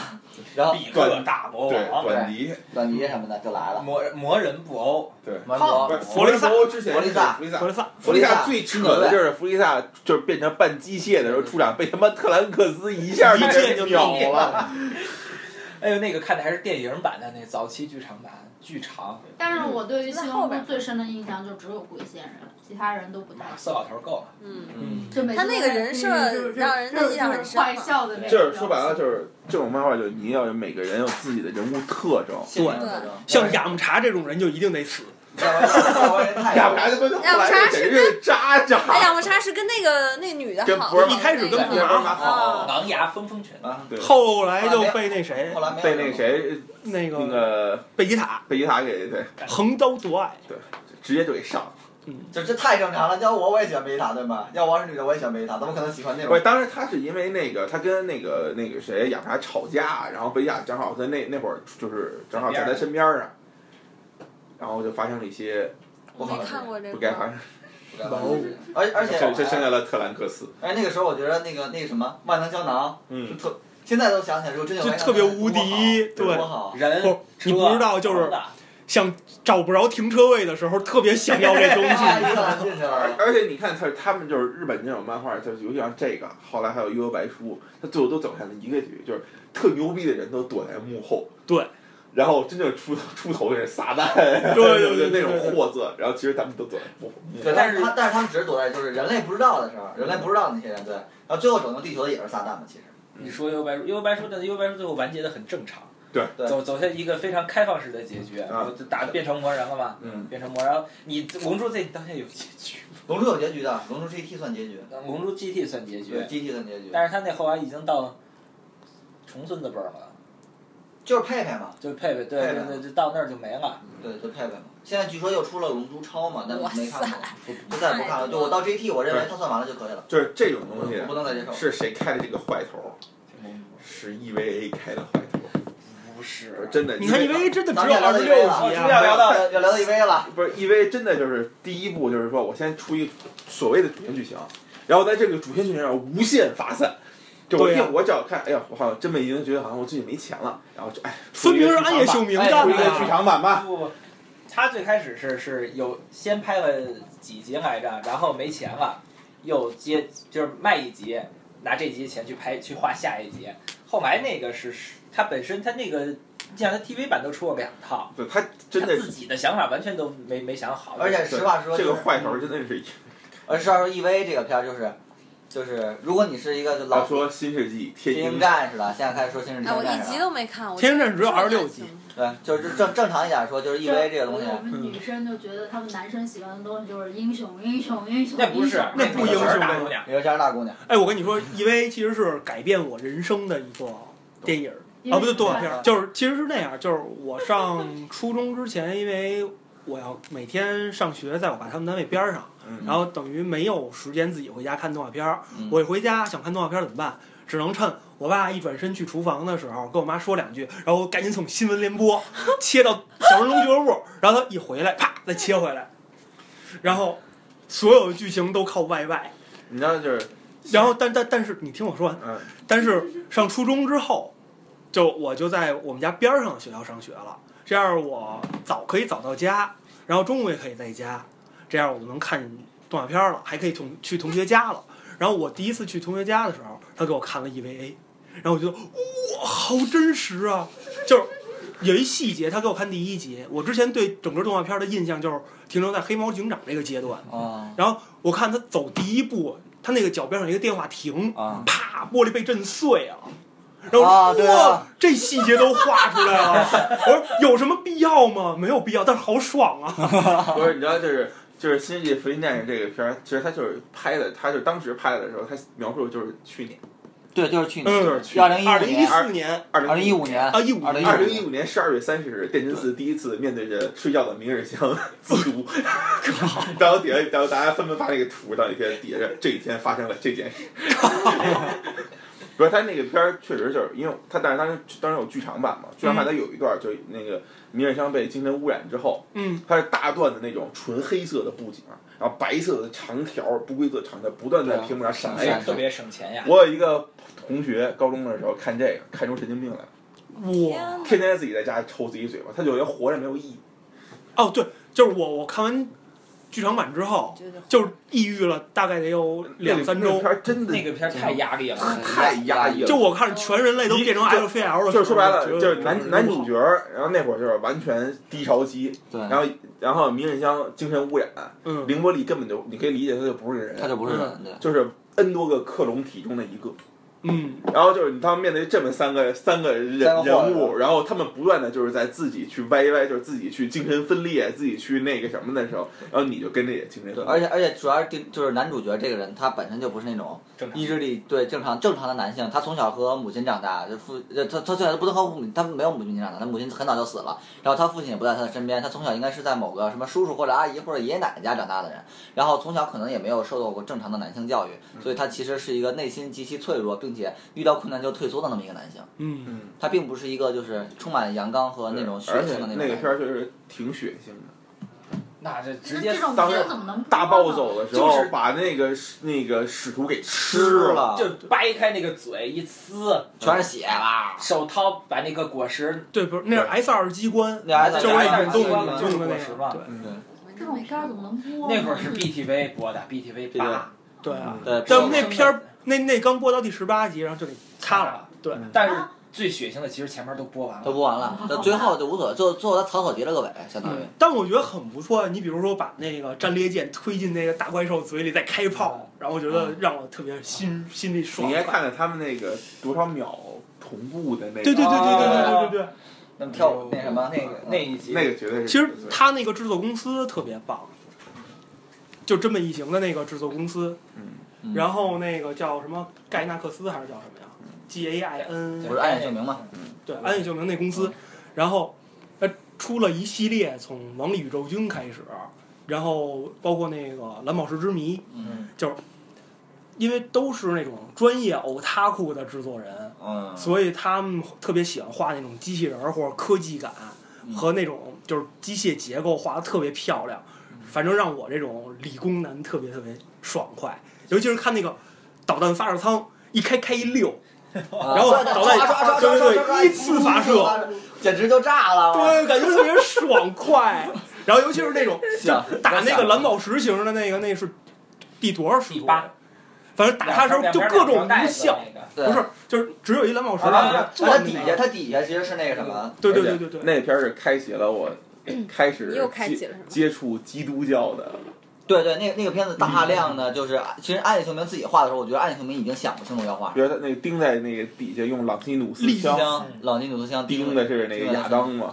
然后比克大魔，王，短笛，短笛什么的就来了。魔魔人布欧，对，完国不是弗利萨弗之前是弗利萨弗利萨弗，利萨，弗利萨最扯的就是弗利萨就是变成半机械的时候出场，被他妈特兰克斯一下一剑就秒秒了。哎呦，那个看的还是电影版的那早期剧场版，巨长，但是我对于七在后边最深的印象就只有龟仙人，其他人都不太。色老头够了。嗯，嗯，就每他那个人设就是让人的印象很深坏笑的那种。就是说白了，就是这种漫画，就是你要有每个人有自己的人物特征。现在的特征像雅木茶这种人就一定得死。要不然要不然人太呀，孩子们后来就简直是渣渣。哎，养不茶是跟那个那女的好，一开始跟那个不是马好狼牙风风拳，啊，对，后来就被那谁后，来被那个谁那个那个个贝吉塔贝吉塔给对横刀夺爱，对直接就给上嗯。这这太正常了。要我我也喜欢贝塔，对吗？要我是女的我也喜欢贝塔，怎么可能喜欢那种不是，？当时他是因为那个他跟那个那个谁雅茶吵架，然后贝吉塔正好在那那会儿就是正好在他身边上，然后就发生了一些我没看过这不该发个。生，而而且这这生下了特兰克斯。哎，那个时候我觉得那个那个什么万能胶囊嗯是，特现在都想起来，之后真有就特别无敌对。人不你不知道就是车房子像找不着停车位的时候，特别想要这东西。[LAUGHS] 而且你看他他们就是日本这种漫画，就是尤其像这个，后来还有《幽游白书》，他最后都走向了一个局，就是特牛逼的人都躲在幕后，对，然后真正出出头的是撒旦，对对对那种货色，然后其实他们都躲在幕后。对，但是但是他但是他们只是躲在就是人类不知道的时候，人类不知道那些人对，然后最后拯救地球的也是撒旦嘛，其实。你说幽游白书，幽游白书，但是幽游白书最后完结的很正常，对。对。走走向一个非常开放式的结局，啊就打变成魔人了嘛，嗯，变成魔人，你龙珠这当下有结局，龙珠有结局的，龙珠 GT 算结局，龙珠 GT 算结局。对，，GT 算结局，但是他那后来已经到重孙子辈儿了，就是佩佩嘛，就是佩佩，对对对，就到那儿就没了。对，就佩佩嘛。现在据说又出了龙珠超嘛，但哇没看过不，就再也不看了。就我到 GT，我认为它算完了就可以了，就是这种东西我不能再接受。是谁开的这个坏头？是 EVA 开的坏头，不是，真的。你看 EVA 真的只咱们聊到有二十六集要啊，聊到要要聊到 EVA 了，不是 EVA 真的就是第一步，就是说我先出一所谓的主线剧情，然后在这个主线剧情上无限发散。就我我只要看，哎呀，我好像真没赢，觉得好像我最近没钱了，然后就哎，分明是暗夜秀明干的出一个剧。场版吧。不不，他最开始是是有先拍了几集来着，然后没钱了，又接就是卖一集，拿这集钱去拍去画下一集。后来那个是是他本身他那个，你想他 TV 版都出过两套，对他真的，他自己的想法完全都没没想好。而且实话说，就是这个坏头真的是，而实话说，EVA 这个片儿就是，就是如果你是一个就老老说新世纪天精英鹰战士了，现在开始说新世纪哎，天我一集鹰战士了。都没看。我天生战士只有二十六集对，就是正正常一点说，就是 EVA 这个东西，我们女生就觉得他们男生喜欢的东西就是英雄，英雄，英雄。那不是那不英雄是大姑娘。你说大姑娘，哎，我跟你说，EVA 其实是改变我人生的一个电影儿啊，不对，动画片儿，就是其实是那样，就是我上初中之前，因为我要每天上学，在我爸他们单位边儿上，嗯然后等于没有时间自己回家看动画片儿。嗯我一回家想看动画片儿怎么办？只能趁我爸一转身去厨房的时候，跟我妈说两句，然后我赶紧从新闻联播切到小人龙俱乐部，然后他一回来，啪再切回来，然后所有的剧情都靠 YY。你知道就是，然后但但但是你听我说完，嗯，但是上初中之后，就我就在我们家边儿上的学校上学了，这样我早可以早到家，然后中午也可以在家，这样我就能看动画片了，还可以同去同学家了。然后我第一次去同学家的时候，他给我看了 EVA，然后我觉得哇，好真实啊！就是有一细节，他给我看第一集，我之前对整个动画片的印象就是停留在黑猫警长这个阶段，啊然后我看他走第一步，他那个脚边上一个电话亭，啊，啪，玻璃被震碎了。然后哇这细节都画出来了。我说有什么必要吗？没有必要，但是好爽啊！不是，你知道就是就是《新世纪福音战士》这个片儿，其实他就是拍的，他就当时拍的时候，他描述的就是去年对，就是去嗯年，就是去二零一二零一五年，四年，二二零一五年啊15二零一一五年十二月三十日，电真寺第一次面对着睡觉的明日香 [LAUGHS] 自读，然后底下，然后大家纷纷发那个图，到底下底下这一天发生了这件事。[LAUGHS] 不是他那个片儿确实就是因为他，但是当时当时有剧场版嘛，剧场版它有一段就是那个明日香被精神污染之后，嗯，它是大段的那种纯黑色的布景，然后白色的长条不规则长条不断在屏幕上闪来闪去。特别省钱呀。我有一个同学，高中的时候看这个，看出神经病来了，哇，天天自己在家抽自己嘴巴，他就觉得活着没有意义。哦对，就是我我看完剧场版之后，就是抑郁了大概得有两三周那个片。儿真的那个片太压抑了，太压抑了。就我看全人类都变成时候，就是说白了，就是男男主角，然后那会儿就是完全低潮期，对，然后然后明日香精神污染，嗯，凌波丽根本就你可以理解他就不是人，他就不是人，就是 N 多个克隆体中的一个。嗯，然后就是你当面对这么三个三个人三个人。人物，然后他们不断的就是在自己去歪歪，就是自己去精神分裂，自己去那个什么的时候，然后你就跟着也精神分裂。而且而且主要是定就是男主角这个人，他本身就不是那种正常。意志力对正常正常的男性，他从小和母亲长大，就父呃他他虽然不能和母他没有母亲长大，他母亲很早就死了，然后他父亲也不在他的身边，他从小应该是在某个什么叔叔或者阿姨或者爷爷奶奶家长大的人，然后从小可能也没有受到过正常的男性教育，所以他其实是一个内心极其脆弱，并且遇到困难就退缩的那么一个男性，嗯，嗯，他并不是一个就是充满阳刚和那种血性的那种。那个片儿确实挺血腥的。那这直接当时大暴走的时候，就是把那个那个使徒给吃吃了。就掰开那个嘴一撕，全是血啦？手掏把那个果实对，不是那是 S 二机关，那 S 就是那二机关就是果实嘛个，对这种片儿怎么能播呢？那会儿是 BTV 播的，BTV 八，对啊。对，但那片儿那那刚播到第十八集，然后就给擦了。对，但是最血腥的其实前面都播完了。都播完了，到最后就无所谓，最后最后他草草结了个尾，相当于。但我觉得很不错。你比如说把那个战列舰推进那个大怪兽嘴里再开炮，然后我觉得让我特别心心里爽你应该。看看他们那个多少秒同步的那个，对对对对对对对对对。那么跳那什么那个那一集那个绝对是。其实他那个制作公司特别棒，就这么一行的那个制作公司，嗯，然后那个叫什么盖纳克斯还是叫什么呀？G A I N 不是暗夜秀明吗？对，安野秀明那公司，然后他出了一系列从《王力宇宙军》开始，然后包括那个《蓝宝石之谜》，嗯。因为都是那种专业偶他库的制作人，嗯，所以他们特别喜欢画那种机器人儿或者科技感嗯和那种就是机械结构画的特别漂亮，反正让我这种理工男特别特别爽快，尤其是看那个导弹发射舱一开开一溜，[LAUGHS] 然后导弹对对对依次发射，简直就炸了。对，感觉特别爽快。[LAUGHS] 然后尤其是那种想打那个蓝宝石型的那个，那是第多少？第八，反正打他的时候就各种无效，不是，就是只有一蓝宝石，它底下它底下其实是那个什么，对对对对对，那片儿是开启了我 [CLEARS THROAT] 开始接触基督教的。对对，那个那个片子大量的就是，其实暗夜雄明自己画的时候，我觉得暗夜雄明已经想不清楚要画比如他那个钉在那个底下用朗基努斯利枪朗基努斯枪钉的是那个亚当嘛，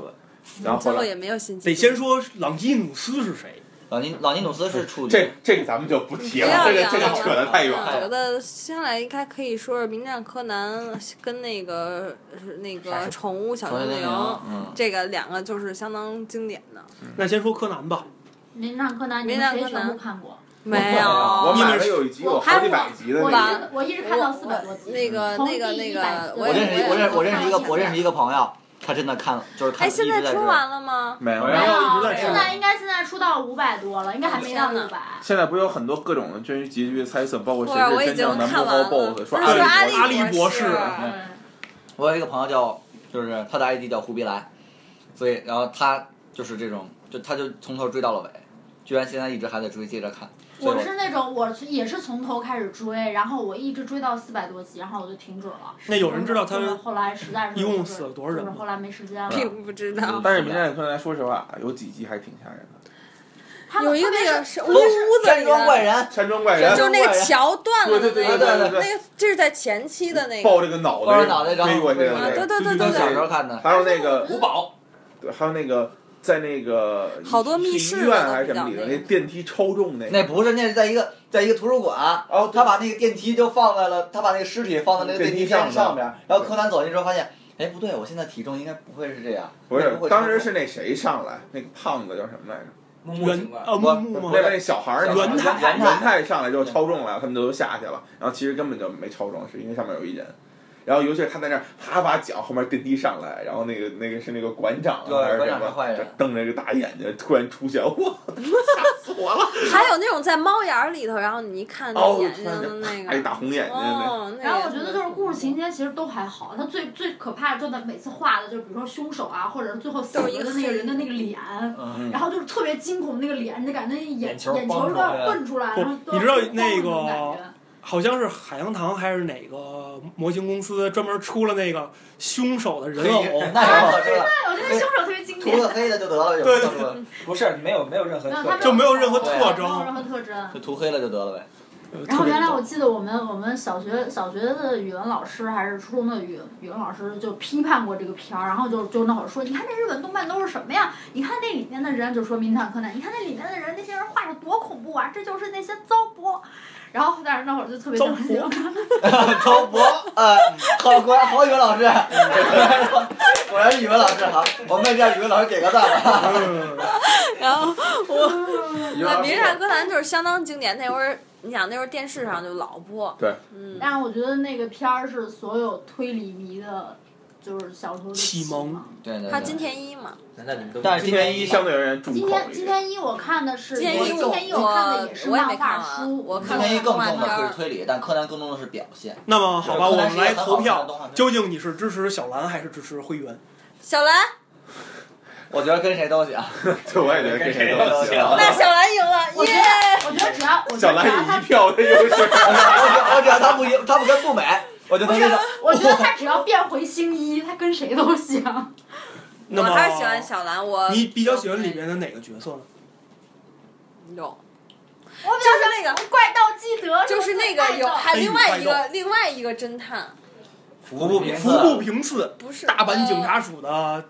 然后最后也没有新得先说朗基努斯是谁。朗基朗基努斯是处女，这这个咱们就不提了，这个这个扯得太远了我。觉得先来应该可以说是《名侦探柯南》跟那个是那个宠物小精灵，嗯，这个两个就是相当经典的。那先说柯南吧，名侦探柯南，你们谁全部看过？没有，我买了有一集有好几百集的我我一直看到四百多集。那个从那个那个我我认识一我认我认识一个我认识一个朋友，他真的看就是看哎。现在出完了吗？没有没有，现在应该现在出到五百多了，应该还没到百。现在不是有很多各种的关于结局的猜测，包括谁不是真正的 BOSS，说不是说阿阿里里博士嗯，我有一个朋友叫，就是他的 ID 叫忽必来，所以然后他就是这种，就他就从头追到了尾，居然现在一直还在追，接着看。我是那种我是也是从头开始追，然后我一直追到四百多集，然后我就停止了。那有人知道他就是后来实在是一共死了多少人吗后来没时间了。并不知道。但是《名侦探柯南》说实话，有几集还挺吓人的。有一个那个屋屋子里的，庄怪人，山庄怪人就是那个桥断了的那个，对对对对那个这是在前期的那个。抱着个脑抱着脑袋然后飞过去的啊，那个，对对对对我小时对，候看的。还有那个古堡，对，还有那个在那个好多密室医院还是什么里头，那电梯超重那个，那不是，那是在一个在一个图书馆，然后他把那个电梯就放在了，他把那个尸体放在那个电梯上上边，然后柯南走进之后发现，哎不对，我现在体重应该不会是这样，不是，当时是那谁上来，那个胖子叫什么来着？元木木警官，呃木木吗？那边那小孩儿，元元太。元太上来之后超重了，他们都下去了，然后其实根本就没超重，是因为上面有一人。然后尤其是他在那儿啪把脚后面电梯上来，然后那个那个是那个馆长还是什么坏，瞪着个大眼睛突然出现，哇，吓死我了！[LAUGHS] 还有那种在猫眼儿里头，然后你一看眼睛的那哎，个，大红眼睛那，哦，那然后我觉得就是故事情节其实都还好，他最最可怕的真的每次画的就是比如说凶手啊，或者是最后死的那个人的那个脸，嗯，然后就是特别惊恐那个脸，你就感觉眼眼球眼球都要蹦出来，不然后你知道那个种感觉好像是海洋堂还是哪个模型公司专门出了那个凶手的人偶，那是我知道，对，我觉得凶手特别经典，涂个黑的就得了，有对对不是没有没有任何特征就没有任何对特没有征任。何特征。就涂黑了就得了呗。呃然后原来我记得我们我们小学小学的语文老师还是初中的语语文老师就批判过这个片儿，然后就就那会儿说，你看这日本动漫都是什么呀？你看那里面的人，就说《名侦探柯南》，你看那里面的人，那些人画的多恐怖啊！这就是那些糟粕。然后但是那会儿就特别糟想粕 [LAUGHS] 糟粕，呃，好，乖好语文老师，[LAUGHS] [LAUGHS] 果然是语文老师好，我们为这语文老师点个赞吧。嗯 [LAUGHS] 然后我那《名侦探柯南》就是相当经典，那会儿你想那会儿电视上就老播，对，嗯，但是我觉得那个片儿是所有推理迷的，就是小时候的启蒙蒙。对对还有金对。田一嘛，那你们都但是金田一相对而言重今口一点。天今天一我看的是，金田一今天一我我看的也是漫画书，我看今天一更重的是推理，但柯南更重的是表现。那么好吧，我们来投票究竟你是支持小兰还是支持灰原？小兰，我觉得跟谁都行。[LAUGHS] 对，我也觉得跟谁都行。那小兰赢了，我觉耶！得我觉得只要小兰得只要他有一票的优势。[LAUGHS] 我只要他不赢，他不跟不美，我就不是能接受。，我觉得他只要变回星一，他跟谁都行。[LAUGHS] 那么我还是喜欢小兰，我你比较喜欢里面的哪个角色呢？有，我就是那个怪盗基德，就是那个有还另外一个另外一个侦探，服部平服次，部平次，不是大阪警呃察署的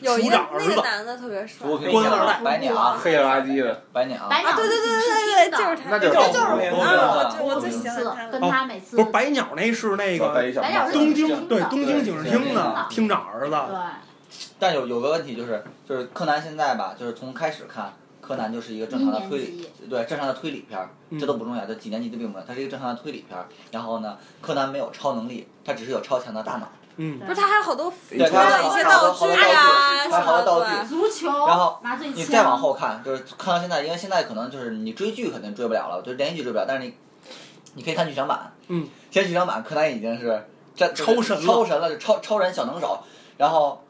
有一个那。个男的特别帅服部平次官二代，白鸟，黑了吧唧的，白鸟，白鸟啊！对对对对对对，就是他，那就就是就是名字我啊我我我最喜欢他。跟他每次不是白鸟那是那个小白鸟是东京对东京警视厅的厅长儿子。对，但有有个问题就是，就是柯南现在吧，就是从开始看，柯南就是一个正常的推理，对正常的推理片这都不重要，这几年级的并不重要，它是一个正常的推理片儿。然后呢，柯南没有超能力，他只是有超强的大脑。嗯，不是他还有好多对还有一些道具呀什还有好多道么具。的，足球，然后你再往后看，就是看到现在，因为现在可能就是你追剧肯定追不了了，就是连续剧追不了，但是你你可以看剧场版，嗯，现在剧场版柯南已经是这超神了。超神了，就超超人小能手。然后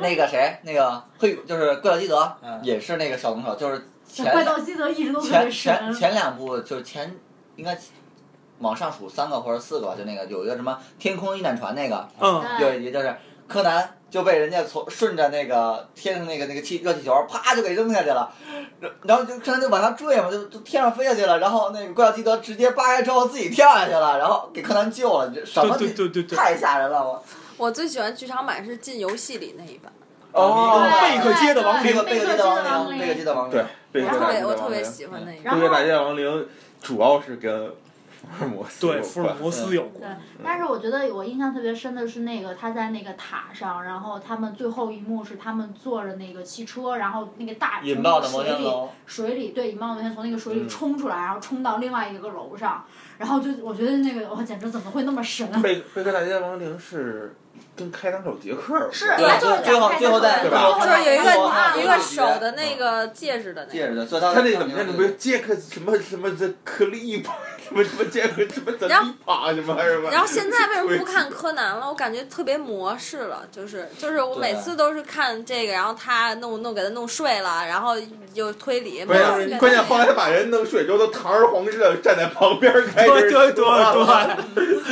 那个谁，那个黑就是怪盗基德嗯，也是那个小能手，就是前怪盗基德一直都前前，前两部就是前应该往上数三个或者四个吧，就那个有一个什么天空一难船那个，嗯，对有一集就是柯南就被人家从顺着那个天上那个那个气热气球，啪就给扔下去了，然然后就柯南就往上坠嘛，就就天上飞下去了，然后那个怪盗基德直接扒开之后自己跳下去了，然后给柯南救了，你这什么？对对对。太吓人了我！我最喜欢剧场版是进游戏里那一版，哦贝克街的亡灵贝克贝克街的亡灵灵，贝克街的亡灵，对，贝我特克大街的别我特别亡灵。喜欢那个。然后贝克大街的亡灵主要是跟福尔摩斯对，福尔摩斯有对。，但是我觉得我印象特别深的是那个他在那个塔上，然后他们最后一幕是他们坐着那个汽车，然后那个大引爆的摩水里天楼，水里对引爆摩天从那个水里嗯冲出来，然后冲到另外一个楼上，然后就我觉得那个我简直怎么会那么神？贝贝克大街的亡灵是跟开膛手杰克是，对他就是最后两最后在就是有一个一个手的那个戒指的那个，戒指的，所以他他那个那个不是杰克什么什么这克利 [LAUGHS] 么什么杰克什么怎然后利帕什么什么。然后现在为什么不看柯南了？我感觉特别模式了，就是就是我每次都是看这个，然后他弄弄给他弄睡了，然后又推理，关每次键关键后来他把人弄睡之后，都堂而皇之的站在旁边开始对对对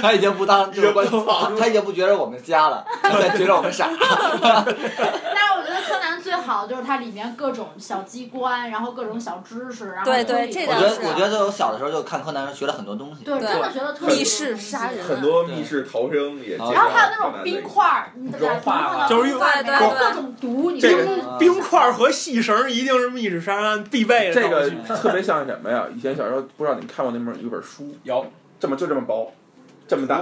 他已经不当就是 [LAUGHS] 官方，他已经不觉得我们家了，他在觉得我们傻。[LAUGHS] 那我觉得最好就是它里面各种小机关，然后各种小知识，然后对对推理我觉得我觉得我小的时候就看柯南学了很多东西。对，真的觉得特别密室杀人。很多密室逃生也然后还有那种冰块儿，你融化了就是用对对各种毒，你冰块和细绳一定是密室杀人必备的这个。[LAUGHS] 特别像什么呀？以前小时候不知道你们看过那本有一本书，有。这么就这么薄，这么大，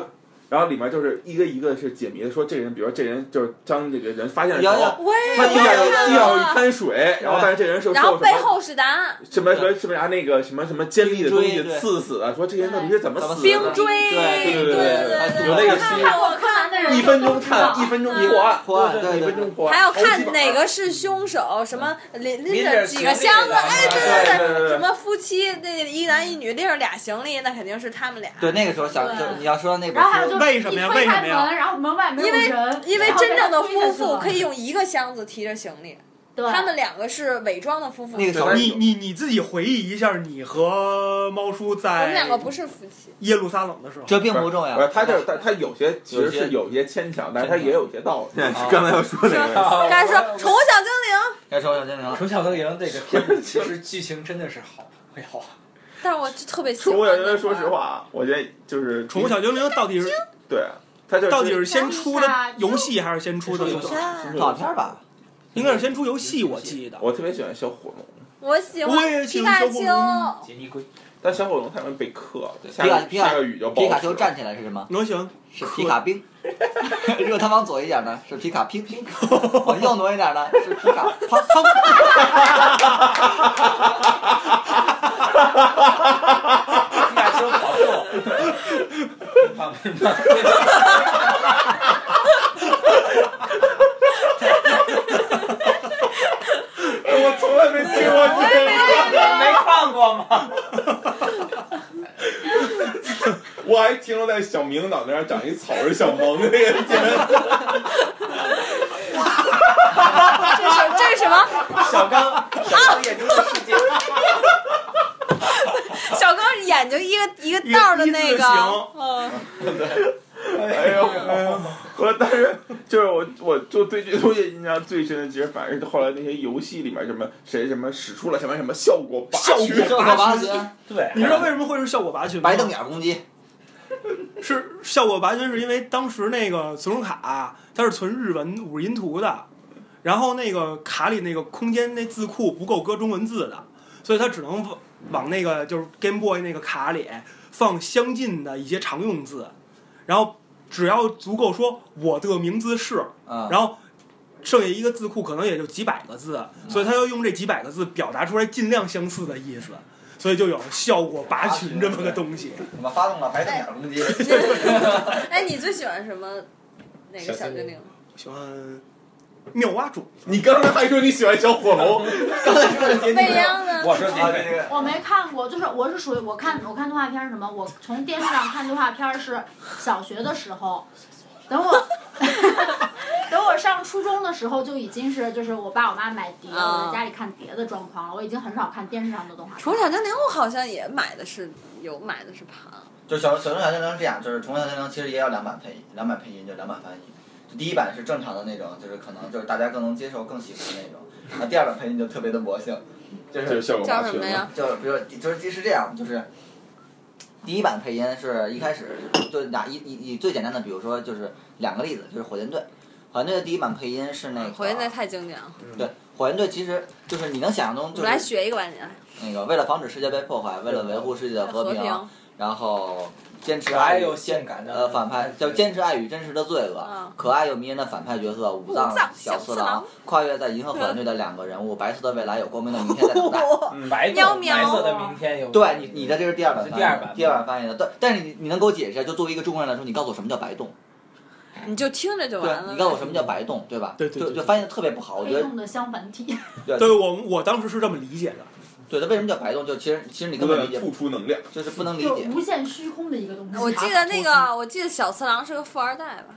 然后里面就是一个一个是解谜的，说这人，比如说这人就是将这个人发现的时有有候，他地下有有地下有一滩水，然后但是这人是然后受什么背后是答案，什么什么什么啥那个什么什么尖利的东西刺死的，说这人到底是怎么死的？冰锥，对对对对对有那个看书看过柯南的人一分钟都知道探，一分钟破案，破案对对对一分钟破案，还要看哪个是凶手，什么拎拎拎着着几个箱子，哎，对对对对对什么夫妻那一男一女拎着俩行李，那肯定是他们俩。对，那个时候想对就是你要说那本然后还有书，就是为什么呀？为什么呀，然后门外没有因为，因为真正的夫妇可以用一个箱子提着行李，他们两个是伪装的夫妇。那个小你你你自己回忆一下，你和猫叔在我们两个不是夫妻，耶路撒冷的时候，这并不重要。不是他就是他他有些其实是有些牵强，但是他也有些道理。啊刚才要说那个，该说宠物小精灵，该说小精灵，《宠物小精灵》这个 [LAUGHS] 片子其实剧情真的是好，哎好。但是我就特别喜宠物小精灵，说实话，我觉得就是宠物小精灵到底是对，它就是到底是先出的游戏还是先出的动画？动画片吧，应该是先出游戏，我记得。我特别喜欢小火龙，我喜欢我也喜皮卡欢小火龙丘，杰尼龟，但小火龙太容易被克了，下个皮卡皮卡下个雨就爆皮卡丘站起来是什么？我喜欢是皮卡兵。[LAUGHS] 如果他往左一点呢，是皮卡拼拼；[LAUGHS] 往右挪一点呢，是皮卡砰砰。[LAUGHS] 哈哈哈哈哈哈！你俩说搞笑，哈哈哈哈哈哈！哈哈哈哈哈哈！我从来没听过这个，没看过吗？哈哈哈哈哈！我还听说在小明脑袋上长一草人小萌那个。哈哈哈哈哈哈！这是这是什么？小刚，小刚眼中的世界。小刚眼睛一个一个道儿的那个形，嗯，哎呦，哎呦！我但是就是我，我就对这东西印象最深的，其实反而是后来那些游戏里面什么谁什么使出了什么什么效果拔效果拔群，对，你知道为什么会是效果拔群吗？白瞪眼攻击，是效果拔群，是因为当时那个存储卡它是存日文五十音图的，然后那个卡里那个空间那字库不够搁中文字的，所以它只能往往那个就是 Game Boy 那个卡里放相近的一些常用字，然后只要足够说我的名字是，嗯，然后剩下一个字库可能也就几百个字，所以他要用这几百个字表达出来尽量相似的意思，所以就有效果拔群这么个东西。我们发动了白瞪眼攻击，[LAUGHS] 哎，你最喜欢什么哪个小精灵？喜欢妙蛙种，你刚才还说你喜欢小火龙，[LAUGHS] 刚才说的杰尼央呢？我说我没看过，就是我是属于我看我看动画片是什么？我从电视上看动画片是小学的时候，等我 [LAUGHS] 等我上初中的时候就已经是就是我爸我妈买碟，啊我在家里看碟的状况了，我已经很少看电视上的动画片。宠物小精灵我好像也买的是有买的是盘，就小小熊小精灵是这样，就是宠物小精灵其实也有两版配音，两版配音就两版翻译。就第一版是正常的那种，就是可能就是大家更能接受、更喜欢的那种。然后第二版配音就特别的魔性，就就是。叫什么呀？就是比如就是是这样，就是第一版配音是一开始就拿以以以最简单的，比如说就是两个例子，就是火箭队。火箭队的第一版配音是那个火箭队太经典了，对，火箭队其实就是你能想象中我们来就是学一个吧，你。那个为了防止世界被破坏，为了维护世界的和平，和平，然后坚持爱又性感的呃反派叫坚持爱与真实的罪恶，嗯可爱又迷人的反派角色武藏小次小次郎郎，跨越在银河火箭队的两个人物，[LAUGHS] 白色的未来有光明的明天在等待。白喵喵色白色的明天有。对你，你的这是第二版翻译，是第二版第二版翻译的。但，但是你你能给我解释一下？就作为一个中国人来说，你告诉我什么叫白洞？你就听着就完了。你告诉我什么叫白洞，对吧？对对对就就翻译的特别不好，我觉得黑洞的相反体，对我我当时是这么理解的。对它为什么叫白洞？就其实其实你根本理解不，出能量，就是不能理解。就无限虚空的一个东西。我记得那个，我记得小次郎是个富二代吧？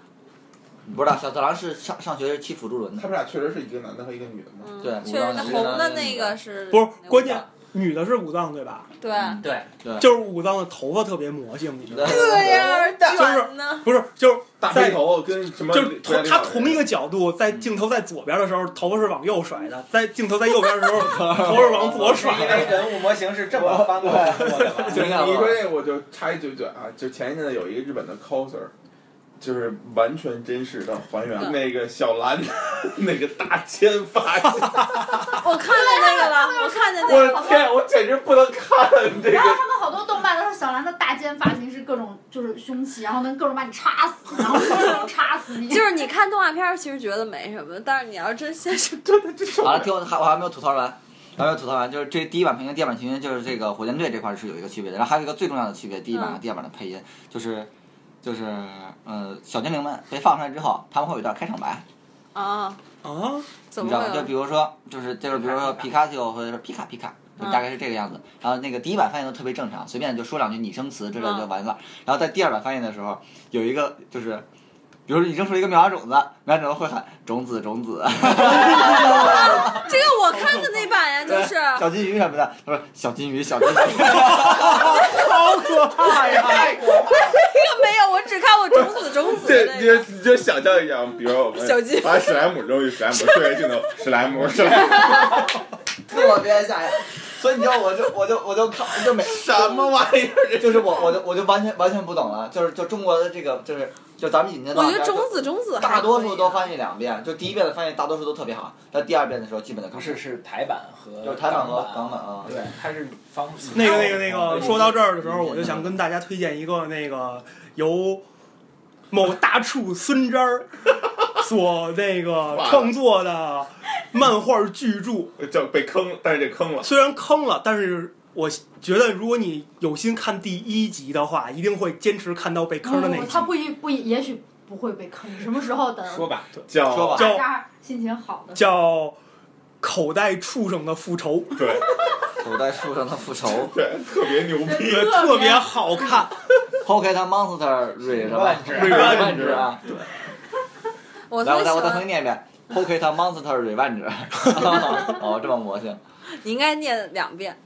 不知道小次郎是上上学是骑辅助轮的，他们俩确实是一个男的和一个女的吗？嗯，对确实，红的那那个是不是关键，女的是武藏对吧？对，对，对就是武藏的头发特别魔性，你知道吗？这样卷呢。不是，就是大背头跟什么？就是同他同一个角度，在镜头在左边的时候，头发是往右甩的；在镜头在右边的时候，[LAUGHS] 头是往左甩因为。人物模型是这么翻过来过的 [LAUGHS] 你说这，我就插一嘴嘴啊，就前一阵子有一个日本的 coser，就是完全真实的还原嗯那个小兰那个大尖发型，[LAUGHS] 我看见那个了，我看见那个了。我的天，我简直不能看这然后个。他们好多动漫都是小兰的大尖发型是各种就是凶器，然后能各种把你插死，然后各种插死你。就是你看动画片儿，其实觉得没什么，但是你要真现实，好了，听我还我还没有吐槽完，还没有吐槽完，就是这第一版配音、第二版配音，就是这个火箭队这块儿是有一个区别的，然后还有一个最重要的区别，第一版和嗯第二版的配音，就是就是呃小精灵们被放出来之后，他们会有一段开场白，啊，啊，怎你知道吗？就有？比如说就是就是比如说皮卡丘或者是皮卡皮卡。就大概是这个样子，然后那个第一版翻译都特别正常，随便就说两句拟声词之类就完了。然后在第二版翻译的时候，有一个就是，比如说你扔出一个妙蛙种子，妙蛙种子会喊种子种子，[LAUGHS] 这个我看的那版呀，就是小金鱼什么的，他说小金鱼小金鱼，[LAUGHS] 好可怕呀！这个没有，我只看过种子种子这的那个。你就你就想象一下，比如说我们把史莱姆扔进史莱姆，对着镜头，史莱姆，史莱姆，特别吓人。所以你知道，我就我就我就看就没什么玩意儿？就是我我就我就完全完全不懂了，就是就中国的这个就是就咱们引进的我觉得种子种子大多数都翻译两遍，就第一遍的翻译大多数都特别好，但第二遍的时候基本的不是是台版和就是台版和港港版啊。对，它是方那个那个那个，说到这儿的时候，我就想跟大家推荐一个那个由某大厨孙渣儿所那个 [LAUGHS] 创作的漫画巨著。叫被坑，但是这坑了。虽然坑了，但是我觉得如果你有心看第一集的话，一定会坚持看到被坑的那一集。不他不一不一，也许不会被坑。什么时候等说吧，叫说吧叫心情好的？叫口袋畜生的复仇。对，口袋畜生的复仇 [LAUGHS] 对，特别牛逼。对，特别好看。，Pocket Monster Re 是吧 Revenge？Revenge 啊！[LAUGHS] 来，我特别喜我再我再重新，念一遍，Pocket Monster Revenge。哦，这么魔性，你应该念两遍，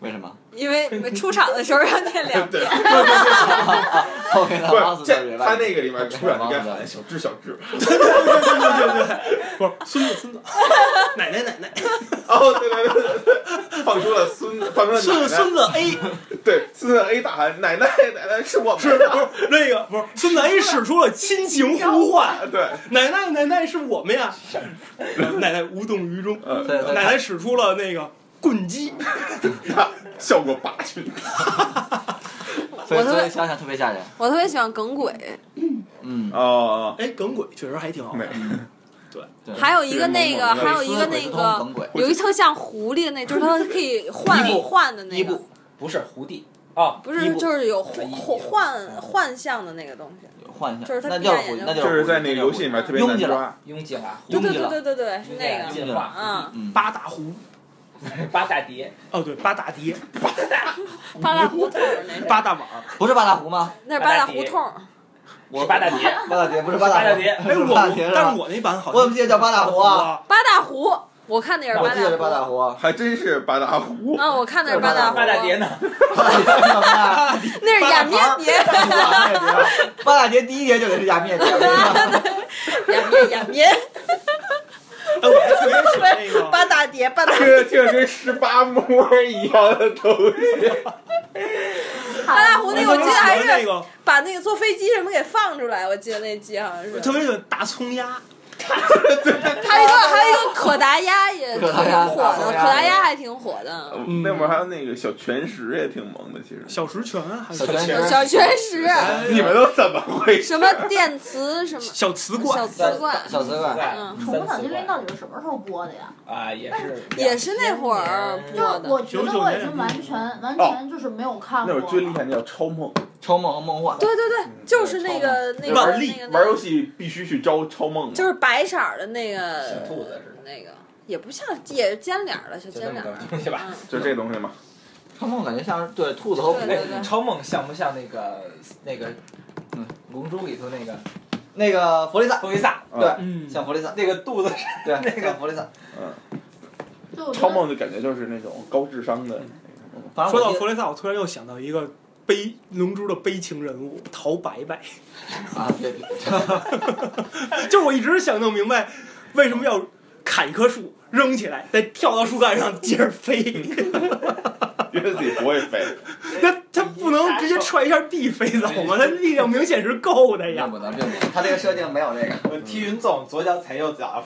为什么因为出场的时候要念两遍。[LAUGHS] Pocket [LAUGHS] 不是 Monster 这，他。那个里面出来应该喊小智小智。对对对对对，不是孙子孙子，奶奶奶奶，哦，对对对对对，放出了孙，放出了奶奶。孙孙子 A 对，孙子 A 大喊奶奶奶奶是我是们的。不是那个不是孙子 A 使出了亲情呼唤，对，奶奶奶奶是我们呀，奶奶无动于衷，呃，对对奶奶使出了那个棍击，[LAUGHS] 效果拔群。所以我特别想想特别吓人。我特别喜欢耿鬼，嗯，哦哦，哎，耿鬼确实还挺好。[LAUGHS] 对。还有一个那个，对还有一个那个有一特像狐狸的那，就是它可以换换的那个。不是狐狸。哦，不是就是有幻幻幻象的那个东西。换一下，就是就是狐狸，闭上眼睛那就就是是在那个游戏里面特别难拥挤了。抓。拥挤了，对对对对对对，是那个。进化，嗯，嗯，八大湖，[LAUGHS] 八大碟，哦对，八大碟，[LAUGHS] 八大胡同那，八大碗儿。不是八大湖吗？那是八大胡同。我是八大碟，八大碟不是八大湖八大碟，哎，我但是我那版好像我怎么记得叫八大湖啊？八大湖，我看那是八我记得是八大大湖。还真是八大湖。嗯，我看那是八大湖。八大碟呢？八大碟是什么呀？那是雅面碟，八大碟第一碟就得是压面碟。雅面雅面，[LAUGHS] 八大碟，八大听着听着跟十八摸一样的东西。[LAUGHS] 八大湖那个，我记得还是，把那个坐飞机什么给放出来，我记得那集好像是。特别喜欢大葱鸭，[LAUGHS] 还有一个 [LAUGHS] 还有一个可达鸭也挺火的，可达鸭还挺火的。嗯那会儿还有那个小全食也挺萌的，其实。小石泉还小是泉。石小全食，哎你们都怎么回事？[LAUGHS] 什么电磁什么？小瓷小罐，瓷罐，小瓷罐，嗯，宠物小精灵到底是什么时候播的呀？啊，也是。也是那会儿就播的。我觉得我已经完全完全就是没有看过。那会儿最厉害的叫超梦，超梦和梦幻。对对对，就是那个那个玩那个玩游戏必须去招超梦。就是白色儿的那个小兔子似的那个也不像，也是尖脸儿的小尖脸儿。东西吧。嗯，就这东西嘛。超梦感觉像是对兔子和虎对对对哎，超梦像不像那个那个，嗯，龙珠里头那个那个弗利萨，弗利萨？对，嗯，像弗利萨，那个肚子是对，[LAUGHS] 那个像弗利萨。就我觉得超梦就感觉就是那种高智商的那种。反正说到弗雷萨，我突然又想到一个悲龙珠的悲情人物陶白白，啊，对对，[LAUGHS] 就是我一直想弄明白为什么要砍一棵树扔起来，再跳到树干上接着飞，[LAUGHS] [LAUGHS] 因为自己不会飞。那他不能直接踹一下地飞走吗？[LAUGHS] 他力量明显是够的呀并。不能，并不能，他这个设定没有这个，我 [LAUGHS] 踢云纵，左脚踩右脚，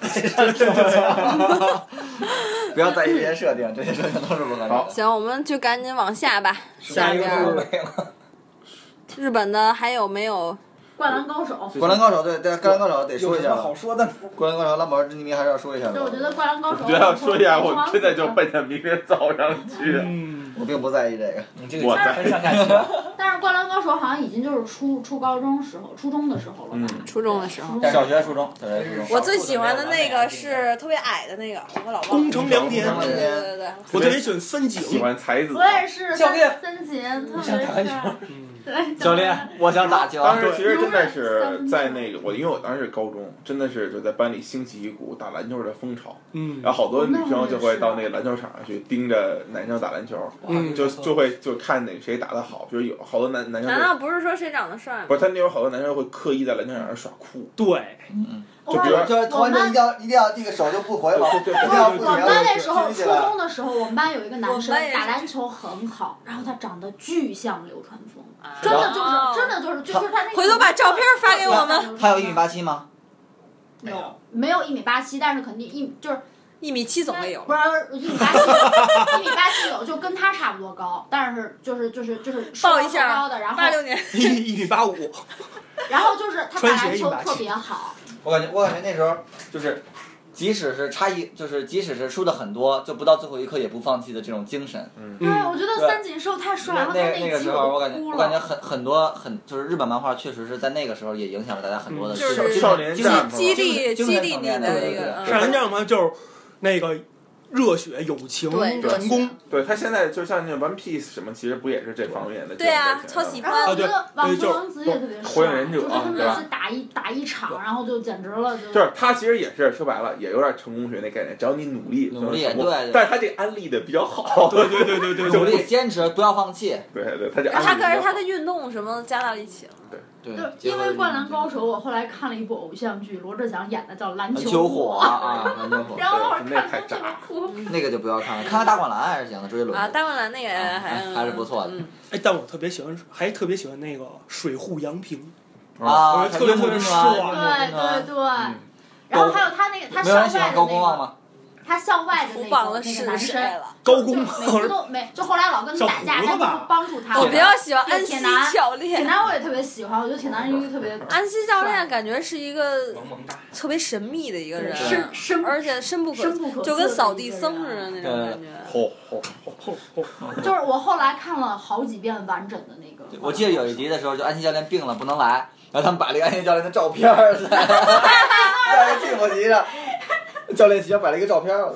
不要在意这些设定，这些设定都是不可能。行，我们就赶紧往下吧。下一个边儿都没了。日本的还有没有？灌篮高手，灌篮高手，对对，灌篮高手得说有什么一下了。好说的？灌篮高手，拉宝之谜还是要说一下的。就我觉得灌篮高手，我觉得要说一下，我真的就奔着明天早上去。嗯，我并不在意这个。你这个我在。[LAUGHS] 但是灌篮高手好像已经就是初初高中时候，初中的时候了嗯吧？，初中的时候。小学、初中，小学、初中。我最喜欢的那个是特别矮的那个，我老忘宫。城良田，对对对对对，我特别喜欢三喜。欢才子我。也是教练森森锦，特想打篮球教练，我想打球。当时其实真的是在那个我，因为我当时是高中，真的是就在班里兴起一股打篮球的风潮，嗯然后好多女生就会到那个篮球场上去盯着男生打篮球，嗯就就会就看哪谁打得好，比如有好多男男生难道不是说谁长得帅吗？不是他那会儿好多男生会刻意在篮球场上耍酷，对，嗯就比如就是投完之后一定要一定要这个手就不回了，对对一定要不我们班那时候初。中的时候，我们班有一个男生打篮球很好，然后他长得巨像流川枫，啊真的就是真的就是就是他那个回头把照片发给我们。他有一米八七吗？没有没有一米八七，但是肯定一就是一米七总得有。不是一米八七，一米八七有，就跟他差不多高，但是就是就是就是报一下高的，然后八六年，一一米八五，然后就是他打篮球特别好，我感觉我感觉那时候就是，即使是差一，就是即使是输的很多，就不到最后一刻也不放弃的这种精神。对，嗯，我觉得三井寿太帅，那然后他那那个时候，我我感觉我感觉。很很多很就是日本漫画确实是在那个时候也影响了大家很多的嗯就是少年精神战激励精激励你神层面的对对对一个。少年战士嘛，就是那个热血、友情、对成功。对他现在就像那 One Piece 什么，其实不也是这方面的？对啊，超喜欢。觉得网对就是球王子也特别帅，火影忍者就是他啊对吧每次打一打一场，然后就简直了，就就是他其实也是说白了，也有点成功学那概念，只要你努力，努力对对但是他这安利的比较好，对对对对对努，力坚持，不要放弃。对对，他这安利他可是比较好他跟运动什么加到一起了。对就是因为《灌篮高手》，我后来看了一部偶像剧，罗志祥演的叫《篮篮球球火啊，篮球火，[LAUGHS] 然后我那太看着特别。那个就不要看了，看看大灌篮还是行的，追轮啊，大灌篮那个还还是不错的嗯哎，但我特别喜欢，还特别喜欢那个水户洋平，啊，特别特别帅对对对嗯，然后还有他那个他没有校人喜欢高外的那个？他校外的胡那个那个忘了是男生，谁了。高公每次都没，就后来老跟他打架，小胡子吧但就帮助他。我比较喜欢安西教练铁。男我也特别喜欢，我觉得铁男是一个特别安西教练感觉是一个。特别神秘的一个人，深深而且深不可就跟扫地僧似的那种感觉。吼吼吼吼就是我后来看了好几遍完整的那个。我记得有一集的时候，就安西教练病了不能来，然后他们把这个安西教练的照片儿在在替补席上，[LAUGHS] 教练席上摆了一个照片儿，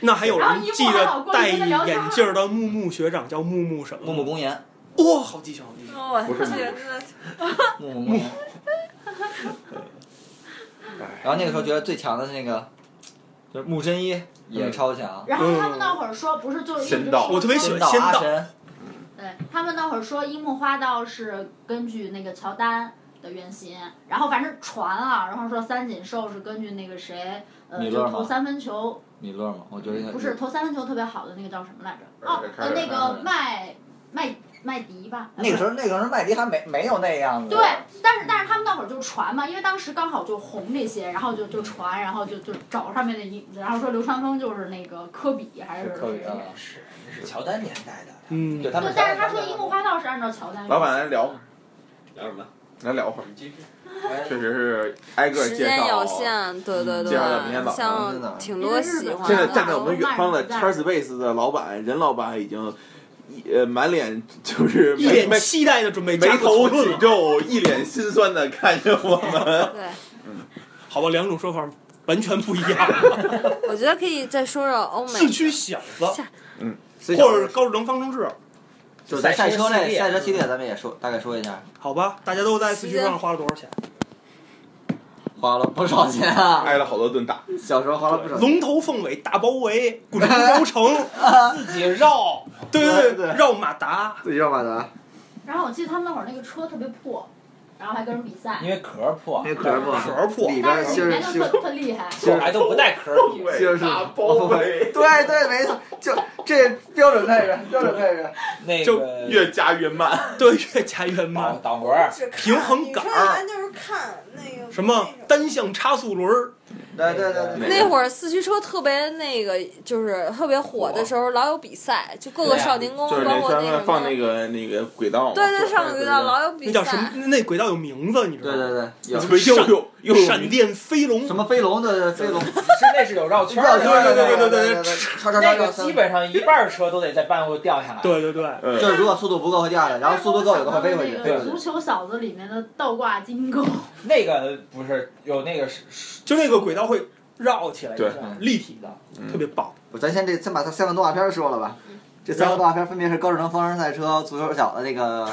那还有人记得戴眼镜儿的木木学长叫木木什么？木木公言，哇，好记性，好记性。不是木木。[LAUGHS] 然后那个时候觉得最强的是那个，就是木真一也超强，然后他们那会儿说，不是就一直仙道我特别喜欢仙道对他们那会儿说樱木花道是根据那个乔丹的原型，然后反正传啊，然后说三井寿是根据那个谁，呃，米勒吗就投三分球，米勒嘛，我觉得应该不是投三分球特别好的那个叫什么来着？哦呃，呃，那个麦麦麦迪吧。那个时候那个时候麦迪还没没有那样子，对，但是但是他们那会儿就传嘛，因为当时刚好就红这些，然后就就传，然后就就找上面的影子，然后说流川枫就是那个科比还是是科比啊，是，那是乔丹年代的。嗯对，他们，但是他说樱木花道是按照乔丹。老板来聊，聊什么？来聊会儿，继续。确实是挨个介绍。限，对对介绍一下明天对，像挺多喜欢现在。站在我们远方的 Charles Base 的老板任老板已经一呃满脸就是一脸期待的准备眉头。紧皱，一脸心酸的看着我们。对，[LAUGHS] 好吧，两种说法完全不一样。[LAUGHS] 我觉得可以再说说欧美四驱小子，嗯或者是高智能方程式，就是在赛车类赛车系列赛车系列，咱们也说大概说一下，好吧，大家都在四驱车上花了多少钱？花了不少钱啊，挨了好多顿打，[LAUGHS] 小时候花了不少钱。龙头凤尾大包围，滚出轴承，自己绕，对对对，绕马达，自己绕马达，然后我记得他们那会儿那个车特别破，然后还跟人比赛因，为壳破，那壳破壳破里边但是芯儿芯儿里面就特特厉害。我还都不带壳比。就是大包围，对对，没错，就这标准配置，标准配置。就那个越加越慢。[LAUGHS] 对，越加越导慢。导轮儿，平衡杆儿就是看那个什么单向差速轮儿，对对对对，那会儿四驱车特别那个，就是特别火的时候，老有比赛，就各个少年宫，包括那放那么，个那个轨道，对对，上个轨道老有比赛那叫什么赛。？那轨道有名字，你知道对吗？对对，有特别又又又有闪电飞龙什么飞龙的飞龙，[LAUGHS] 是那是有绕圈的，对对对对对对，超超那个基本上一半车都得在半路掉下来。对对对，嗯就是如果速度不够会掉下来，然后速度够有的会飞回去，那飞回去。个足球小子里面的倒挂金钩，那个不是有那个是是就那个轨道会绕起来一下对，立体的，嗯特别棒。我咱先这先把它三个动画片说了吧。这三个动画片分别是《高智能方程赛车》《足球小子》那个 [LAUGHS]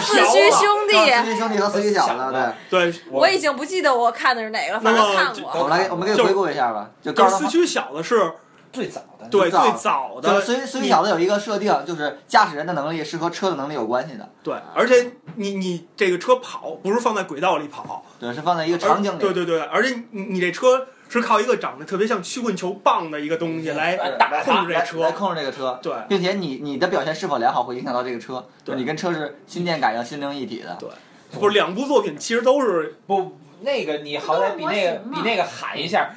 四驱兄弟，四驱兄弟和四驱小子，对。[LAUGHS] 对，我已经不记得我看的是哪个，反正看过。我们来，我们给你回顾一下吧。就四驱小子是最早的。对最早的所以所以小子有一个设定，就是驾驶人的能力是和车的能力有关系的，对，而且你你这个车跑不是放在轨道里跑，对，是放在一个场景里。对对对，而且你你这车是靠一个长得特别像曲棍球棒的一个东西来控制这车来控制这个车，对并且你你的表现是否良好会影响到这个车，对你跟车是心电感应、心灵一体的。对不是两部作品其实都是不，那个你好歹比那个比那个喊一下，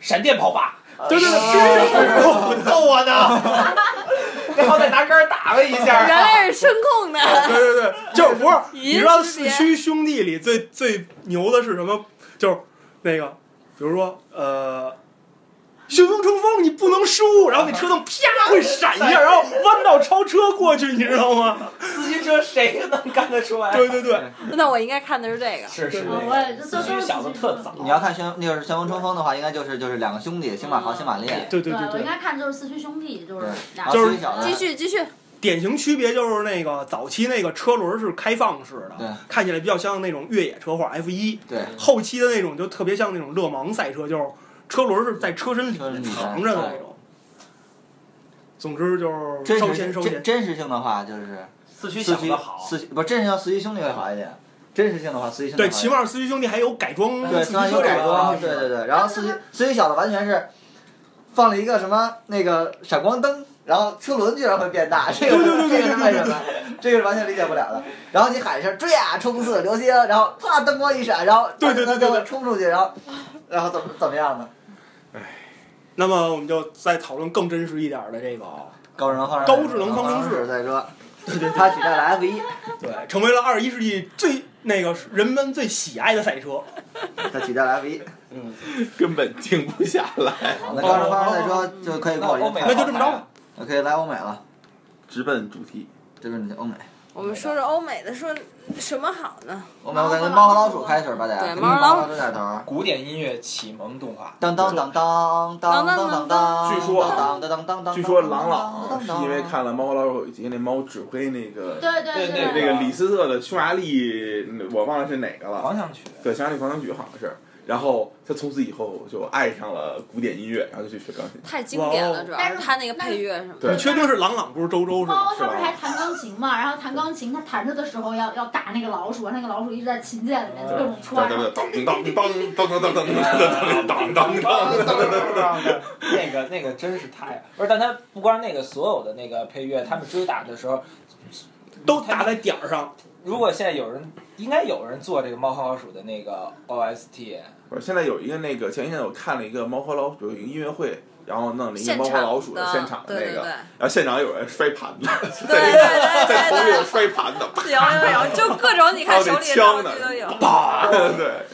闪电跑法，对对啊对，逗我呢！[LAUGHS] 你好歹拿杆打了一下。原来是声控的，对对对，就是不是？你知道四驱兄弟里最最牛的是什么？就是那个，比如说呃，旋风冲锋你不能输，然后那车灯啪会闪一下，然后弯道超车过去，你知道吗？四驱车谁能干得出来？对对对，那我应该看的是这个。是是我也这都是四驱小子特早。你要看旋，那个是旋风冲锋的话，应该就是就是两个兄弟，星马豪、星马烈。对对对对我应。该看就是四驱兄弟，就是俩就是继续继续，典型区别就是那个早期那个车轮是开放式对的，看起来比较像那种越野车或者 F 一。对，后期的那种就特别像那种勒芒赛车，就是车轮是在车身里藏着的那种。总之就是收真实钱收钱。真真实性的话，就是四驱四驱小子好，四驱不真实性四驱兄弟会好一点。真实性的话，四驱兄弟对，起码四驱兄弟还有改装对，四驱虽然有改装，对对对。然后四驱四驱小的完全是放了一个什么那个闪光灯，然后车轮居然会变大，[LAUGHS] 这个这个是为什么？这个是完全理解不了的。然后你喊一声追啊，冲刺流星，然后啪灯光一闪，然后对对对对冲出去，然后然后怎么怎么样呢？那么我们就再讨论更真实一点的这个，高智能方高智能方程式赛车，对对，它取代了 F 一，对，成为了二十一世纪最那个人们最喜爱的赛车。它取代了 F 一。嗯根本停不下来，那高智能方程赛车就可以过那欧美那就这么着吧。可以来欧美了，直奔主题。这边欧美。我们说说欧美的，说什么好呢？我们我感觉《猫和老鼠》开始吧，得《猫和老鼠》古典音乐启蒙动画。当当当当当当当当。据说，据说朗朗是因为看了《猫和老鼠》，以及那猫指挥那个对对对，那个那个李斯特的匈牙利，我忘了是哪个了，狂想曲。对，匈牙利狂想曲好像是。然后他从此以后就爱上了古典音乐，然后就去学钢琴。太经典了，主要是他那个配乐什么的。你确定是朗朗不是周周是吗？猫他不是还弹钢琴嘛？然后弹钢琴，他弹着的时候要要打那个老鼠，那个老鼠一直在琴键里面各种穿。对对对，当当当当当当当当 [LAUGHS] 当当当当。那个那个真是太不是，但他不光那个所有的那个配乐，他们追打的时候，都打在点儿上。如果现在有人，应该有人做这个猫和老鼠的那个 OST，不是，现在有一个那个前一阵我看了一个猫和老鼠有一个音乐会，然后弄了一个猫和老鼠的现场的那个，对对对然后现场有人摔盘子，在头对里摔盘子，对，有有有，就各种你看手里的道具都有。啪，对，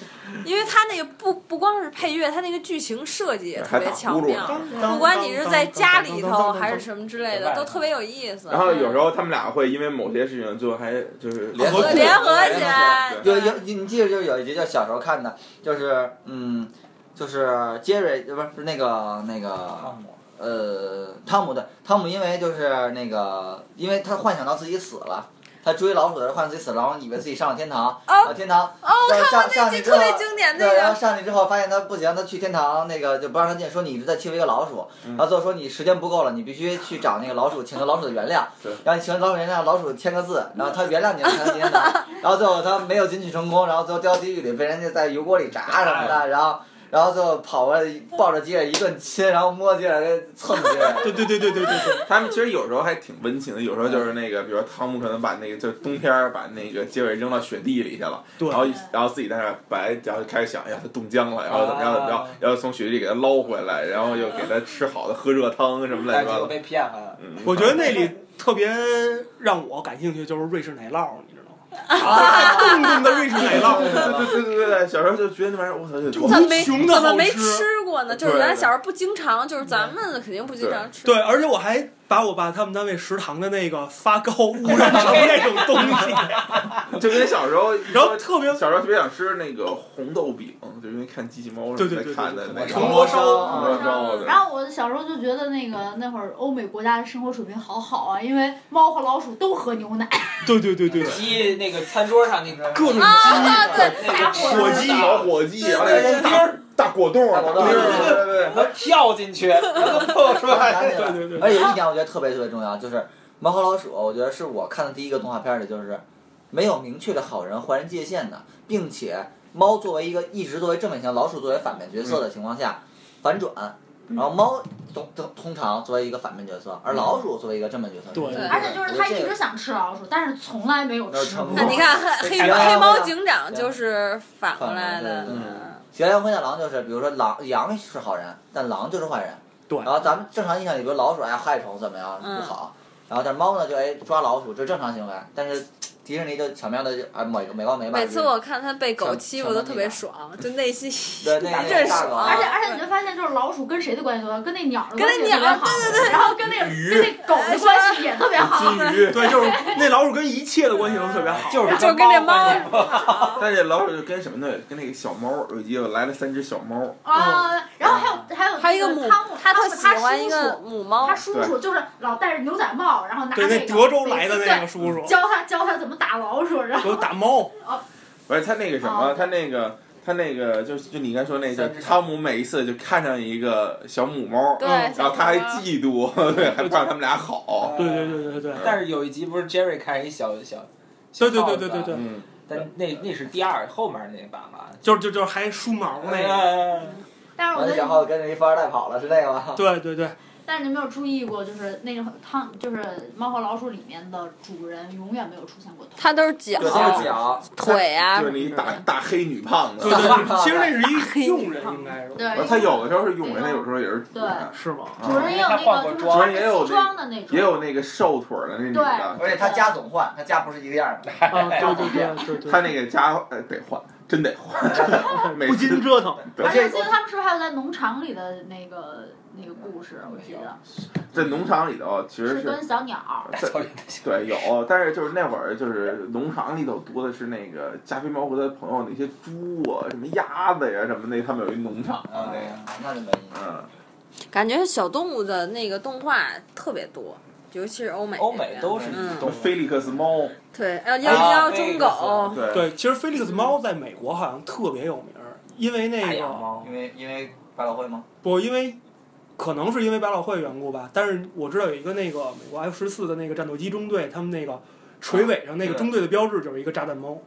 因为他那个不不光是配乐，他那个剧情设计也特别巧妙不管你是在家里头还是什么之类的，都特别有意思。然后有时候他们俩会因为某些事情，最后还就是联合联合起来有有你你记得就有一集叫小时候看的，就是嗯，就是杰瑞不是不是那个那个汤姆呃汤姆的汤姆，因为就是那个因为他幻想到自己死了。他追老鼠的时候幻想自己死了，然后以为自己上了天堂，啊天堂，哦，我看过那集特别经典那对，然后。上去之后发现他不行，他去天堂那个就不让他进，说你一直在欺负一个老鼠，嗯然后最后说你时间不够了，你必须去找那个老鼠，请求老鼠的原谅对，然后你请求老鼠原谅，老鼠签个字，然后他原谅你了才能进天堂，[LAUGHS] 然后最后他没有进去成功，然后最后掉地狱里被人家在油锅里炸什么的，然后然后最后跑过来抱着吉尔一顿亲，然后摸吉尔给蹭吉尔，[LAUGHS] 对对对对对对对。他们其实有时候还挺温情的，有时候就是那个，比如说汤姆可能把那个就是冬天把那个杰瑞扔到雪地里去了，对然后然后自己在那儿白，然后开始想，哎呀，他冻僵了，然后怎么样怎么样，然后从雪地里给他捞回来，然后又给他吃好的喝热汤什么乱七八糟。但结果被骗了。嗯我觉得那里特别让我感兴趣就是瑞士奶酪？啊冻冻的瑞士奶酪，对对对对对，小时候就觉得那玩意儿，我操，就怎么没怎么没吃过呢？就是原来小时候不经常，就是咱们肯定不经常吃。对，而且我还把我爸他们单位食堂的那个发糕污染成那种东西，[LAUGHS] 就跟小时候，然后特别小时候特别想吃那个红豆饼，就因为看机器猫什么在对对对看的那个铜锣烧铜锣烧，然后我小时候就觉得那个那会儿欧美国家的生活水平好好啊，因为猫和老鼠都喝牛奶，[LAUGHS] 对对对对对，鸡那个餐桌上那个各种啊，对，那个火鸡、老火鸡，然后那个大大果冻、大大果冻，对对对。能跳进去，[LAUGHS] 能蹦出来。对对对而且有一点我觉得特别特别重要，就是《猫和老鼠》，我觉得是我看的第一个动画片里，就是没有明确的好人坏人界限的，并且猫作为一个一直作为正面型，老鼠作为反面角色的情况下反转，然后猫通通通常作为一个反面角色，而老鼠作为一个正面角色。对而且就是他一直想吃老鼠，但是从来没有吃过没有成功。那你看黑黑黑猫警长就是反过来的。喜羊羊灰太狼就是，比如说狼羊是好人，但狼就是坏人。对然后咱们正常印象里，比如老鼠哎害虫怎么样嗯不好，然后但猫呢就哎抓老鼠这是正常行为，但是迪士尼就巧妙的啊美美高梅吧，每次我看他被狗欺负都特别爽，就内心 [LAUGHS] 对那一阵爽。而且而且你就发现，就是老鼠跟谁的关系都，跟那鸟儿的跟那关系也特别好，对对对，然后跟那个跟那狗的关系也特别好。[LAUGHS] 金鱼，[LAUGHS] 对，就是那老鼠跟一切的关系都特别好。就是就跟那猫但是老鼠就跟什么呢？跟那个小猫，有一集来了三只小猫，啊，然后还有还有还有一个母那汤姆，，他特汤姆喜欢一叔个叔母猫他，叔叔就是老戴着牛仔帽，然后拿对，那德州来的那个对叔叔，教他教他怎么打老鼠，然后有打猫，不是他那个什么，哦他那个他那个就是就你刚才说那个汤姆每一次就看上一个小母猫，然后他还嫉妒，对，[LAUGHS] 还怕他们俩好，对对对对对，但是有一集不是 Jerry 看一小小，对对小耗子对对对对。嗯，但那那是第二后面那版吧？就是就就是还梳毛那个，完了，但是我觉得然后跟着一富二代跑了，是那个吗？对对对，但是你没有注意过，就是那个汤，就是《猫和老鼠》里面的主人永远没有出现过头。他都是脚对，都是脚，腿啊就是那一大大黑女胖子对，对 [LAUGHS] 对，其实那是一佣人，应该是，对，他有的时候是佣人，他有时候也是主人，是吗？主人也有那他换过个就是装穿着西装的那种，也有那个瘦腿儿的那女的，而且他家总换，他家不是一个样儿的。[LAUGHS] 啊，对对对对对，他那个家呃得换，真得换，[LAUGHS] 不次禁折腾。而且记得他们是不是还有在农场里的那个那个故事？我记得在农场里头其实是是跟小鸟，对有，但是就是那会儿就是农场里头多的是那个加菲猫和他朋友那些猪啊，什么鸭子呀什么那，他们有一农场啊，那个，那。嗯，感觉小动物的那个动画特别多，尤其是欧美。欧美都是嗯都菲利克斯猫，对，呃幺幺幺中狗，对，对，其实菲利克斯猫在美国好像特别有名，因为那大个因为因为百老汇吗？不，因为可能是因为百老汇缘故吧，但是我知道有一个那个美国 F 十四的那个战斗机中队，他们那个垂尾上那个中队的标志就是一个炸弹猫，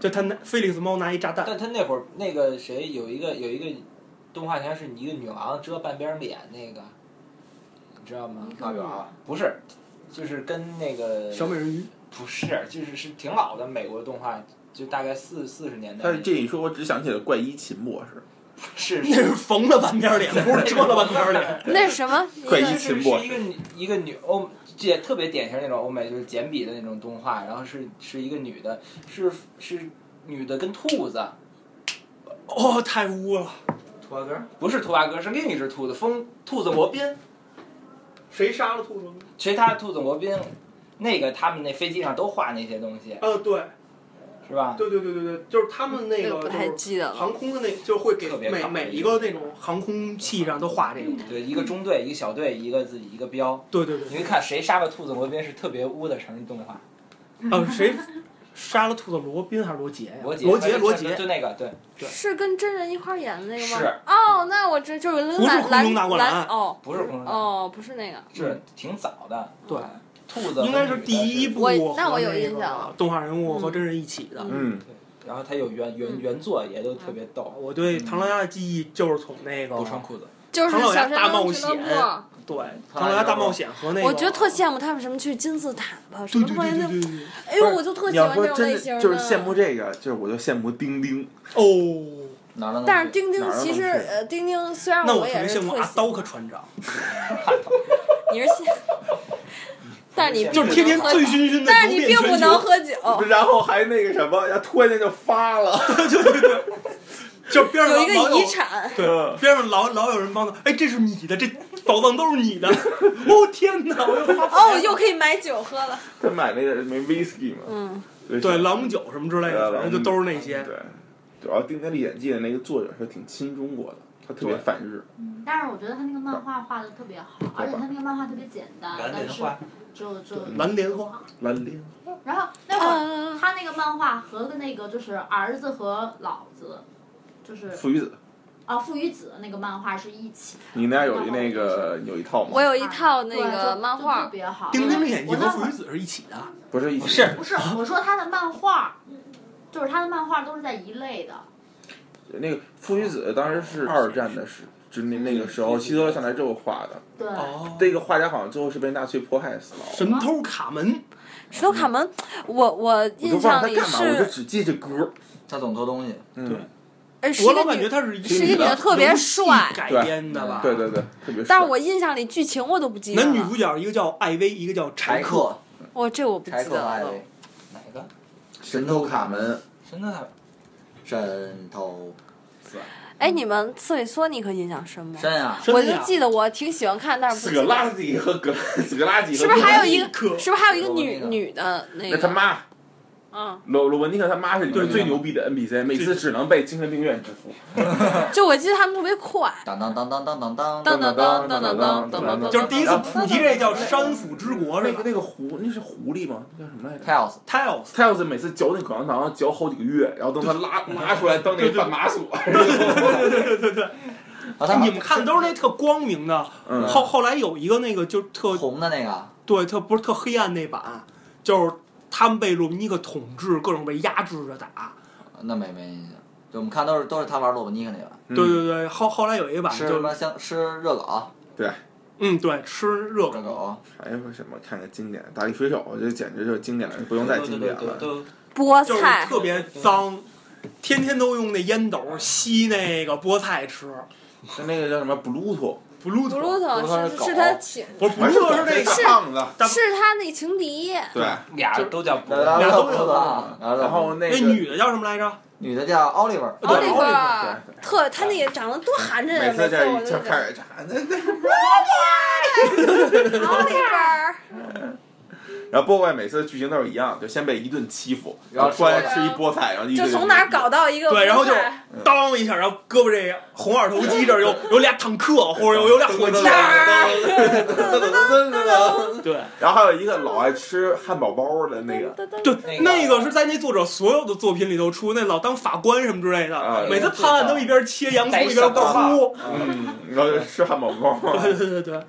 就他那菲利克斯猫拿一炸弹，但他那会儿那个谁有一个有一个动画片是一个女郎遮半边脸那个，你知道吗？大圆儿。不是，就是跟那个小美人鱼。不是，就是是挺老的美国动画，就大概四四十年代但是。这一说，我只想起了怪医秦博士，是 [LAUGHS] 那是缝了半边脸，[LAUGHS] 不是遮了半边脸。那是什么？一快个一秦博是是一个女一个女欧，也特别典型那种欧美就是简笔的那种动画，然后是是一个女的，是是女的跟兔子，哦，太污了！兔八哥，不是兔八哥，是另一只兔子，风兔子罗宾，谁杀了兔子？其他兔子罗宾，那个他们那飞机上都画那些东西，呃，对，是吧？对对对对对，就是他们那个不太就是记得了。航空的那，就会给每每一个那种航空器上都画这个。对，一个中队，一个小队，一个自己一个标。对对对，你会看谁杀了兔子罗宾是特别污的成人动画，呃，谁杀了兔子？罗宾还是罗杰呀？罗杰，罗杰，罗杰。就那个，对，对是跟真人一块儿演的那个吗？是哦，那我这就是不是蓝空中大灌篮蓝哦不是空中哦，不是那个。是挺早的。对，兔子应该是第一部那我有个印象动画人物和真人一起的。嗯，然后它有原原原作也都特别逗，我对唐老鸭的记忆就是从那个不穿裤子。就是唐老鸭大冒险。对唐老鸭大冒险和那个，我觉得特羡慕他们什么去金字塔吧，什对对么关于那，对对对对。哎呦，我就特喜欢这种类型就是羡慕这个，就是我就羡慕丁丁，哦？但是钉钉哪儿都能其实去呃，钉钉虽然我也是特别羡慕阿刀克船长，[LAUGHS] 你是羡，但是你并就是天天不能喝醉醺醺的但是你并不能。喝酒。然后还那个什么，然后，突然间就发了，[LAUGHS] 就对对，就边上有一个遗产，对，边上老老有人帮他，哎，这是你的，这宝藏都是你的。哦天哪，我又发哦，又可以买酒喝了。他买那个没 whisky 嘛，嗯，对对朗姆酒什么之类的，反正就都是那些。对，主要《丁丁历险记》的那个作者是挺亲中国的，他特别反日，嗯，但是我觉得他那个漫画画的特别好，而且他那个漫画特别简单，蓝但是就就蓝莲花，蓝莲，然后那会儿啊，他那个漫画和的那个就是儿子和老子，就是父与子，啊父与子那个漫画是一起的。你那有一那个有一套吗？我有一套那个漫画特别好。《丁丁历险记》我那会儿和父与子是一起的。不是一起不是不是我说他的漫画，就是他的漫画都是在一类的。那个父与子当时是二战的时，就那那个时候希特勒上台之后画的，对，哦，这个画家好像最后是被纳粹迫害死了。神偷卡门，石头卡门，我我印象里是，我就是只记这歌。他总偷东西。嗯，呃是一个女我老感觉，他是一是一个女的特别帅改编的吧？对对对，特别帅。但是我印象里剧情我都不记得了。男女主角一个叫艾薇，一个叫柴克。哦，这我不记得了。克和艾薇，哪个？神偷卡门，神偷卡神偷哎，你们刺猬索尼克印象深吗？深啊！真的呀我就记得我挺喜欢看，但是不斯格拉底和格斯格拉底是不是还有一个？是不是还有一个女女的那个？那他妈嗯，罗罗文尼克他妈是里面对对最牛逼的 NPC，每次只能被精神病院制服。[LAUGHS] 就我记得他们特别快，当当当当当当当当当当当当当当当，就是第一次普及这叫山府之国那个那个狐那是狐狸吗？那叫什么来着？，Tails，？Tiles，Tails 每次嚼那口香糖嚼好几个月，然后等他拉拉出来当那个半马锁。啊，他你们看的都是那特光明的，嗯，后后来有一个那个就特红的那个，对特不是特黑暗那版，就是他们被洛文尼克统治，各种被压制着打。那没没印象。就我们看都是都是他玩洛文尼克那版，嗯对对对，后后来有一版吃什就么香吃热狗，对嗯对吃热狗，还有什么？看看经典，大力水手，这简直就是经典了，不用再经典了。菠菜特别脏，天天都用那烟斗吸那个菠菜吃。那那个叫什么 Bluetooth，布鲁特是是他情，不是不是是那个胖子，是他那情敌。对，俩都叫俩都叫胖子。然后那女的叫什么来着？女的叫 Oliver。Oliver，特他那个长得多寒碜！每次这就开始喊那那，[LAUGHS] Oliver。然后波怪每次的剧情都是一样，就先被一顿欺负，然后突然吃吃一菠菜，然后就从哪儿搞到一个对，然后就当一下，然后胳膊这红二头肌这儿有有俩坦克，或者有有俩火箭。对然后还有一个老爱吃汉堡包的那个，对，那个是在那作者所有的作品里头出，那老当法官什么之类啊的，每次判案都一边切洋葱一边哭。嗯，然后就吃汉堡包，[LAUGHS] 对对对对，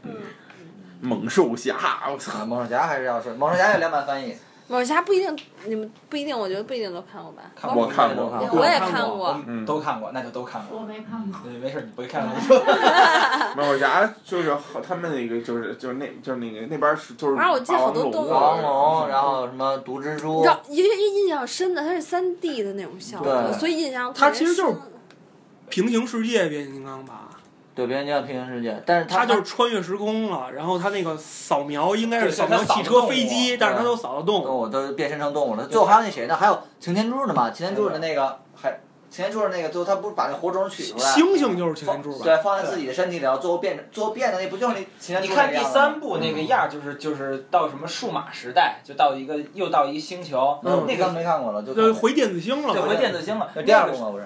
猛兽侠，我操！啊，猛兽侠还是要说，猛兽侠有两版翻译，猛兽侠不一定，你们不一定，我觉得不一定都看过。吧。看我看过。过我也看过，嗯，都看过，那就都看过。我没看过。对，没事，你不会看了。[LAUGHS] [LAUGHS] 猛兽侠就是好他们那个就是就是那就是那个那边是就是反正我记得好多动物。霸王龙，然后什么毒蜘蛛，让印印象深的，它是三 D 的那种效果，所以印象特别它其实就是深。平行世界变形金刚吧，对别人叫平行世界，但是它他就是穿越时空了，然后它那个扫描应该是扫描汽车、飞机，但是它都扫得动。动物都变身成动物了。最后还有那谁呢？还有擎天柱呢嘛？擎天柱的那个还擎天柱的那个，最后他不是把那活种取出来，猩猩就是擎天柱？对，放在自己的身体里，然后最后变成最后变的那不就是那擎天柱你看第三部那个样儿，就是就是到什么数码时代，就到一个又到一星球，嗯，那那个没看过了，就回电子星了。对回电子星了。那第二部嘛不是？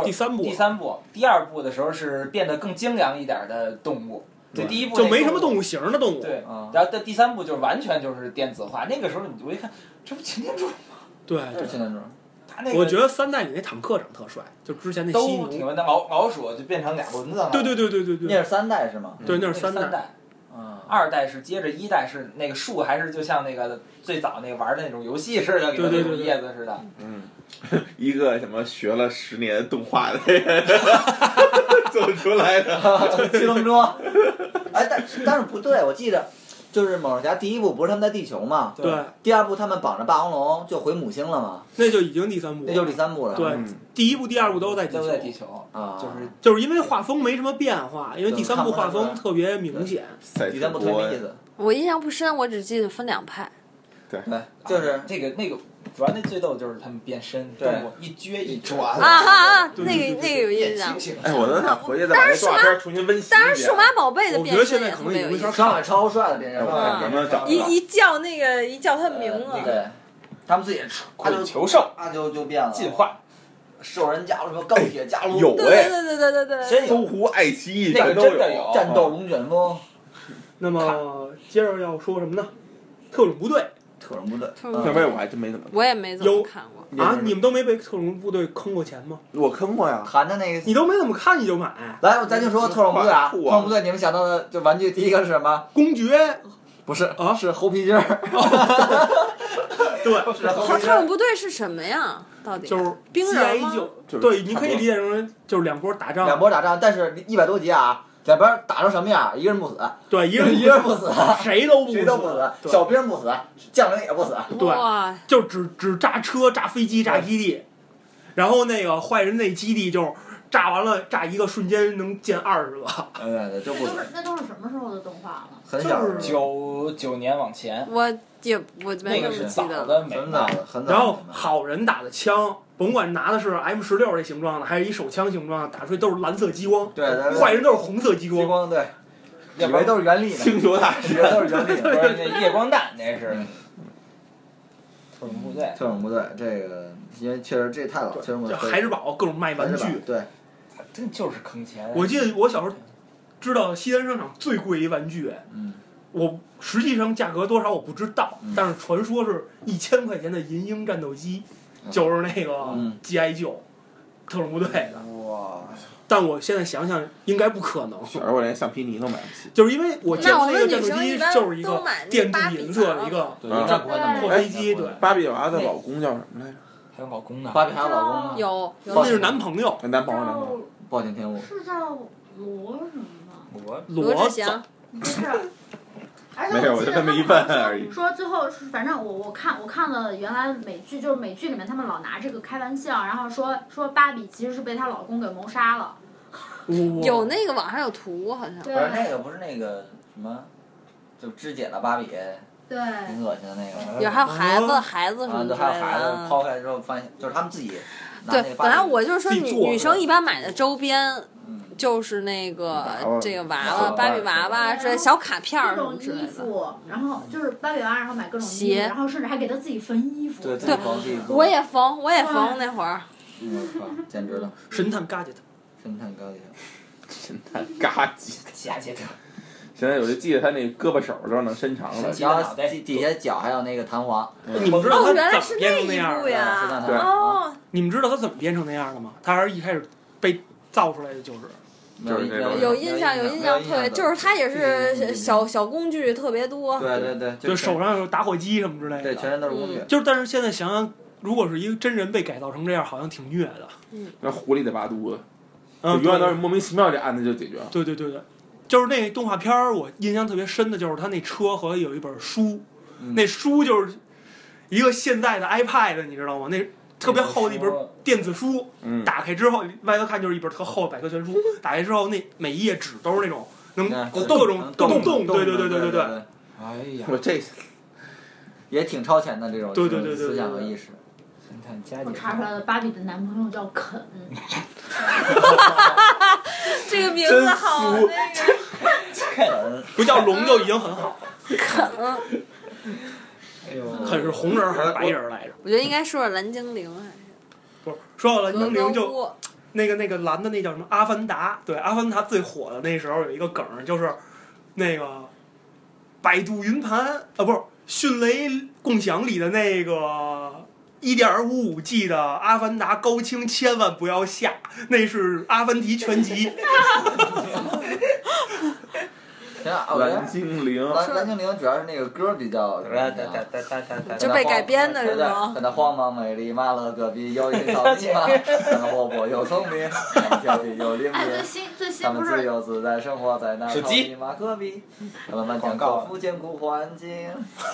不是第三部第三部，第二部的时候是变得更精良一点的动物。对，第一部就没什么。动物型的动物。对，啊，然后到第三部就是完全就是电子化。那个时候你我一看，这不擎天柱吗？对就是擎天柱。他那个我觉得三代里那坦克长特帅，就之前那。都挺那，老老鼠就变成俩轮子了。对对对对对对，那是三代是吗？对那那是三代。是三代。啊，二代是接着一代是那个树，还是就像那个最早那个玩的那种游戏似的，里头那种叶子似的。嗯，[LAUGHS] 一个什么学了十年动画的人 [LAUGHS] 做出来的，[LAUGHS] 七龙珠。哎，但但是不对，我记得就是猛兽侠第一部不是他们在地球嘛？对，第二部他们绑着霸王龙就回母星了嘛？那就已经第三部了。那就是第三部了。对嗯第一部、第二部都在地球都在地球，啊，就是就是因为画风没什么变化，因为第三部画风特别明显。第三部车国特别没意思。我印象不深，我只记得分两派。对，就是这个那个，主要那最逗就是他们变身，对。动物一撅一转啊啊啊！那个那个有印象。哎，我都想回去再把这动画片重新温习一遍。当然，数码宝贝的我觉得变身也没法上海超帅的变身，一一叫那个一叫他名字，对，他们自己唰就鬼球兽啊就就变了，进化，兽人加入什么钢铁加入。对有哎，对对对对对对。搜狐、爱奇艺那个都真的有。战斗龙卷风，那么接着要说什么呢？特种部队特种部队，特种那边我还真没怎么，我也没怎么看过。啊，你们都没被特种部队坑过钱吗？我坑过呀。谈的那个你都没怎么看你就买。来，咱就说特种部队啊，特种部队，你们想到的就玩具第一个是什么？公爵，不是啊？是猴皮筋儿，[LAUGHS] 对，[LAUGHS] 特种部队是什么呀？到底？就是兵人吗？对，你可以理解成就是两波打仗，两波打仗，但是一百多集啊，两边打成什么样？一个人不死，对，一个人 [LAUGHS] 一个人不死，谁都不 [LAUGHS] 谁都不死，小兵不死，将领也不死，对，就只只炸车、炸飞机、炸基地，然后那个坏人那基地就炸完了炸一个瞬间能建二十个，[LAUGHS] 哎对对，就不那都是那都是什么时候的动画了？很小九九年往前，我也我没那那个是么记得。早的。很早的，很早。然后好人打的枪，甭管拿的是 M 十六这形状的，还是一手枪形状的，打出去都是蓝色激光，对对对，坏人都是红色激激光。光对，以为都是原力呢，星球大以为都是原力。[LAUGHS] 不是那夜光弹，那是嗯特种部队。特种部队这个，因为确实这太老，特种部就队。孩之宝各种卖玩具，对，真就是坑钱。我记得我小时候知道西单商场最贵一玩具，嗯，我实际上价格多少我不知道，嗯但是传说是一千块钱的银鹰战斗机，嗯就是那个嗯 GI 九特种部队的。哇，但我现在想想，应该不可能，小时候我连橡皮泥都买不起。就是因为我见那我们过那个战斗机就是一个电镀银色的一个破。飞机，对，芭比娃的老公叫什么来着？还有老公呢。芭比还有老公呢，有有那是男朋友男朋友，男朋友。暴殄天物。是叫罗什么吗？罗罗志祥，不是，而且没有我就我记得他们这么一问好像而已。说最后，反正我我看我看了原来美剧，就是美剧里面他们老拿这个开玩笑，然后说说芭比其实是被她老公给谋杀了。[LAUGHS] 有那个网上有图，好像。对。不是那个，不是那个什么，就肢解了芭比，对，挺恶心的那个。有还有孩子孩子什啊，么之对，还有孩子。抛开之后发现，就是他们自己对本来我就是说女女生一般买的周边嗯就是那个这个娃娃娃、芭比娃娃之类小卡片儿各种什么之类的。衣服，然后就是芭比娃娃，然后买各种，鞋然后甚至还给她自己缝衣服。对自己缝自己做。我也缝，我也缝那会儿。[LAUGHS] 嗯，我靠，简直了，神探 gadget，神探嘎吉特。神探嘎叽！下节课。现在我就记得他那胳膊手都能伸长了然后底底下脚还有那个弹簧。你们知道哦，他原来怎么变是那一成那样呀哦，你们知道他怎么变成那样的吗？他还是一开始被造出来的，就是有就是有印象，有印象，特别就是他也是小小工具特别多。对对对，就手上有打火机什么之类对，的。全身都是工具。就是，但是现在想想，如果是一个真人被改造成这样，好像挺虐的。那狐狸得拔肚子，就嗯，永远都是莫名其妙这案子就解决了。对对对对，就是那动画片儿，我印象特别深的就是他那车和有一本书，嗯那书就是一个现在的 iPad，你知道吗？那特别厚的一本电子书，嗯，打开之后外头看就是一本特厚的百科全书，[LAUGHS] 打开之后那每一页纸都是那种能嗯各种各种动，对对对对对对对，哎呀，我这也挺超前的这种对对对对对思想和意识。我查出来了，芭比的男朋友叫肯，[LAUGHS] 这个名字好那个。肯不叫龙就已经很好。哎呦，肯是红人还是白人来着？我觉得应该说说蓝精灵还是不是，说到蓝精灵就那个那个蓝的那叫什么？阿凡达，对，阿凡达最火的那时候有一个梗，就是那个百度云盘啊，不是迅雷共享里的那个一点五五 G 的阿凡达高清，千万不要下，那是阿凡提全集。[LAUGHS] 蓝精灵，蓝蓝精灵主要是那个歌比较怎么样哒哒哒哒哒哒就被改编的是吗在那荒茫美丽马勒戈壁有一草泥马，他们活泼又聪明，他们调皮又灵敏，新最新他们自由自在生活在那手机草泥马隔壁，他们艰苦环境。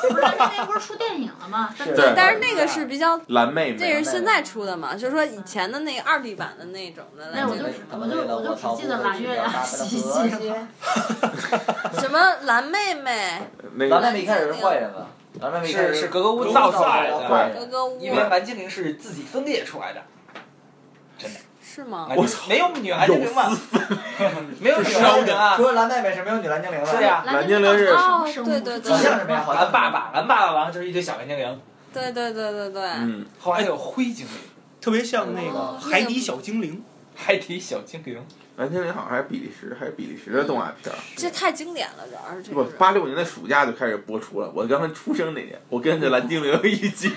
不是那天不是出电影了吗？[LAUGHS] 是对但是那个是比较，蓝妹妹，这是现在出的嘛？就是说以前的那个二 D 版的那种的蓝那我就，我就我就只记得蓝月亮洗洗了。什么蓝妹妹、那个蓝妹妹一开始是坏人嘛，蓝妹妹一开始是是格格巫造出来的。格格巫因为蓝精灵是自己分裂出来的，真的。是吗？我操。没有女蓝精灵嘛？没有女蓝精灵啊。除！了蓝妹妹是没有女蓝精灵的。是呀。蓝精灵是哦，对对对。好像是没有，好像。蓝爸爸，蓝爸爸完了就是一堆小蓝精灵，对对对对对，嗯，后来还有灰精灵、特别像那个哦海底小精灵，海底小精灵。蓝精灵好像还是比利时，还是比利时的动画片儿。这太经典了，主要是这不，。八六年的暑假就开始播出了。我刚刚出生那年，我跟着蓝精灵一起，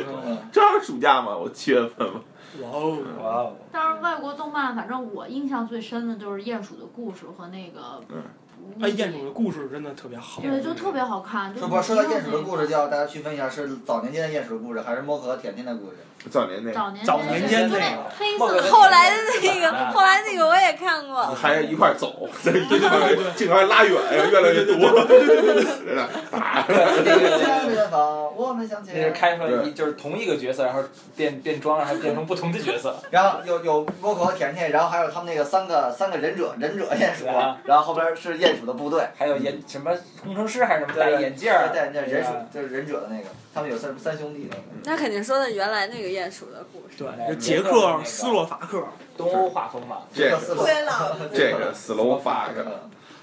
[LAUGHS] 正好暑假嘛，我七月份嘛。哇哦！哇哦！但是外国动漫，反正我印象最深的就是《鼹鼠的故事》和那个嗯哎，鼹鼠的故事真的特别好。对，就特别好看。就说不说到鼹鼠的，故事，就要大家区分一下，是早年间的鼹鼠的故事，还是摸可和甜甜的故事？早年那个，早年间就那个黑色的后来的那个，后来那个我也看过。还一块儿走，[LAUGHS] 对对对对，尽快拉远，越来越多，真的啊，远方，我们向那是。开出来一就是同一个角色，然后变变装，然后变成不同的角色。然后有有摸可和甜甜，然后还有他们那个三个三个忍者忍者鼹鼠然后后边是鼹鼠的部队。还有眼什么工程师还是什么戴眼镜儿，对对，忍鼠就是忍者的那个，他们有三三兄弟那个。那肯定说的原来那个鼹鼠的故事。对，哎就捷克斯洛伐克，东欧画风嘛。这个四个对了，这个斯洛伐克，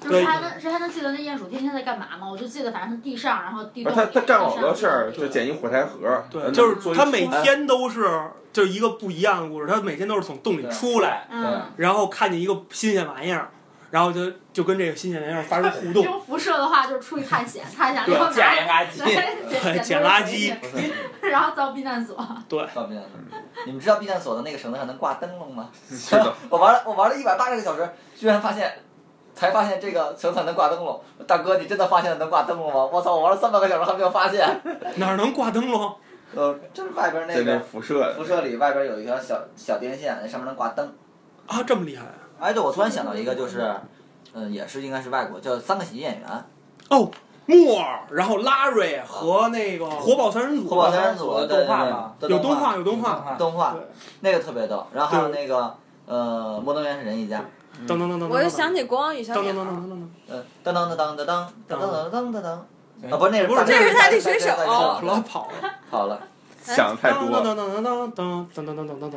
就是还能谁还能记得那鼹鼠天天在干嘛吗？我就记得反正是地上，然后地他他干好多事儿，就捡一火柴盒，对，呃就是他每天都是就是一个不一样的故事，他每天都是从洞里出来，嗯，然后看见一个新鲜玩意儿，然后就就跟这个新鲜玩意儿发生互动。用辐射的话就是出去探险，探险然后捡垃圾，捡垃圾，然后造避难所。对，造避难所。你们知道避难所的那个绳子上能挂灯笼吗？[LAUGHS] 是的，我玩了我玩了一百八十个小时，居然发现，才发现这个绳子上能挂灯笼。大哥，你真的发现了能挂灯笼吗？我操，我玩了三百个小时还没有发现。哪儿能挂灯笼？[LAUGHS] 呃，就是外边那在那个辐射辐射里外边有一条小小电线，那上面能挂灯。啊，这么厉害啊！哎，对，我突然想到一个，就是，嗯，也是应该是外国，叫三个喜剧演员，哦，莫尔，然后拉瑞和那个火爆三人组，火爆三人组有对动画嘛有对对动动画有动画，动画对，那个特别逗。然后还有那个呃，摩登原始人一家，噔噔噔噔噔，我就想起国王与小噔噔鸟儿。噔噔噔噔，嗯，噔噔噔噔噔噔噔噔噔噔噔，啊，不是那是不是这是他的水手跑了跑了，好了，想太多。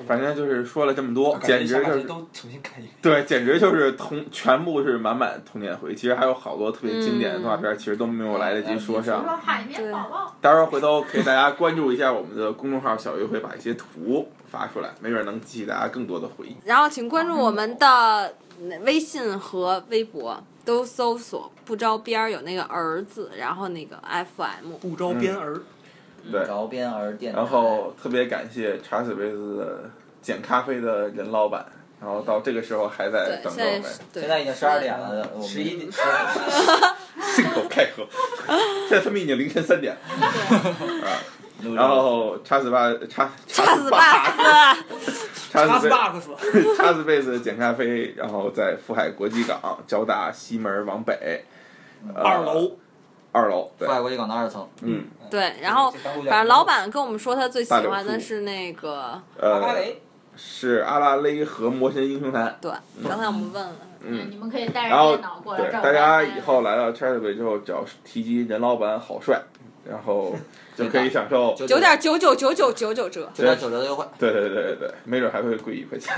反正就是说了这么多，简直就是都重新看一遍。对，简直就是童，全部是满满童年回忆。其实还有好多特别经典的动画片，其实都没有来得及说上。海绵宝宝，到时候回头可以大家关注一下我们的公众号“小鱼”，会把一些图发出来，没准能激起大家更多的回忆。然后请关注我们的微信和微博，都搜索“不着边儿”有那个儿子，然后那个 FM。不着边儿，对。着边儿电台。然后特别感谢茶水杯子的捡咖啡的任老板，然后到这个时候还在，等着我们。现在已经十二点了，我们十一点，[LAUGHS] 信口开河。[LAUGHS] 现在他们已经凌晨三点了。啊。然后叉子巴叉叉子巴斯，叉子贝巴克斯，[LAUGHS] 叉子贝斯捡咖啡，然后在富海国际港交大西门往北，呃二楼，二楼对富，海国际港的二层，嗯对，然后反正老板跟我们说他最喜欢的是那个，呃阿拉蕾，是阿拉蕾和魔神英雄坛，对，刚才我们问了，嗯。你们可以带着电脑过来对，大家以后来到 c h a t b 之后，只要提及任老板好帅，然后就可以享受。九点九九九九九九折。九点九折的优惠。对对对对对，没准还会贵一块钱。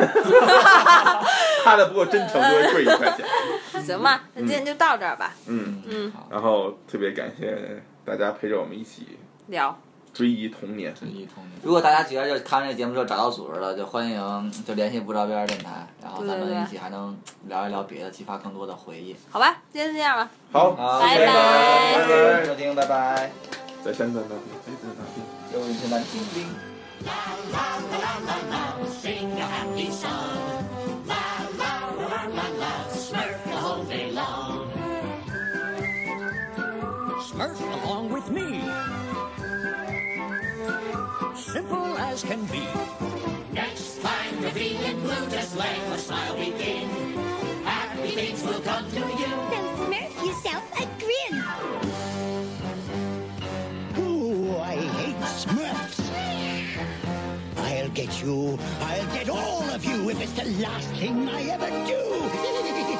他的不够真诚，就会贵一块钱。行吧，那今天就到这儿吧。嗯，嗯，然后特别感谢大家陪着我们一起聊，追忆童年。追忆童年如果大家觉得就看完这个节目之后找到组织了，就欢迎就联系不着边儿电台，然后咱们一起还能聊一聊别的，激发更多的回忆。好吧，今天就这样吧。好，好，拜拜收听，拜拜。在山东那边，哎，在哪边？又一天的叮叮。 Sing a happy song. La la la la la, Smurf the whole day long. Smurf along with me. Simple as can be. Next time you're feeling blue, just let a smile begin. Happy things will come to you. So smurf yourself a grin. Smurfs. I'll get you. I'll get all of you if it's the last thing I ever do. [LAUGHS]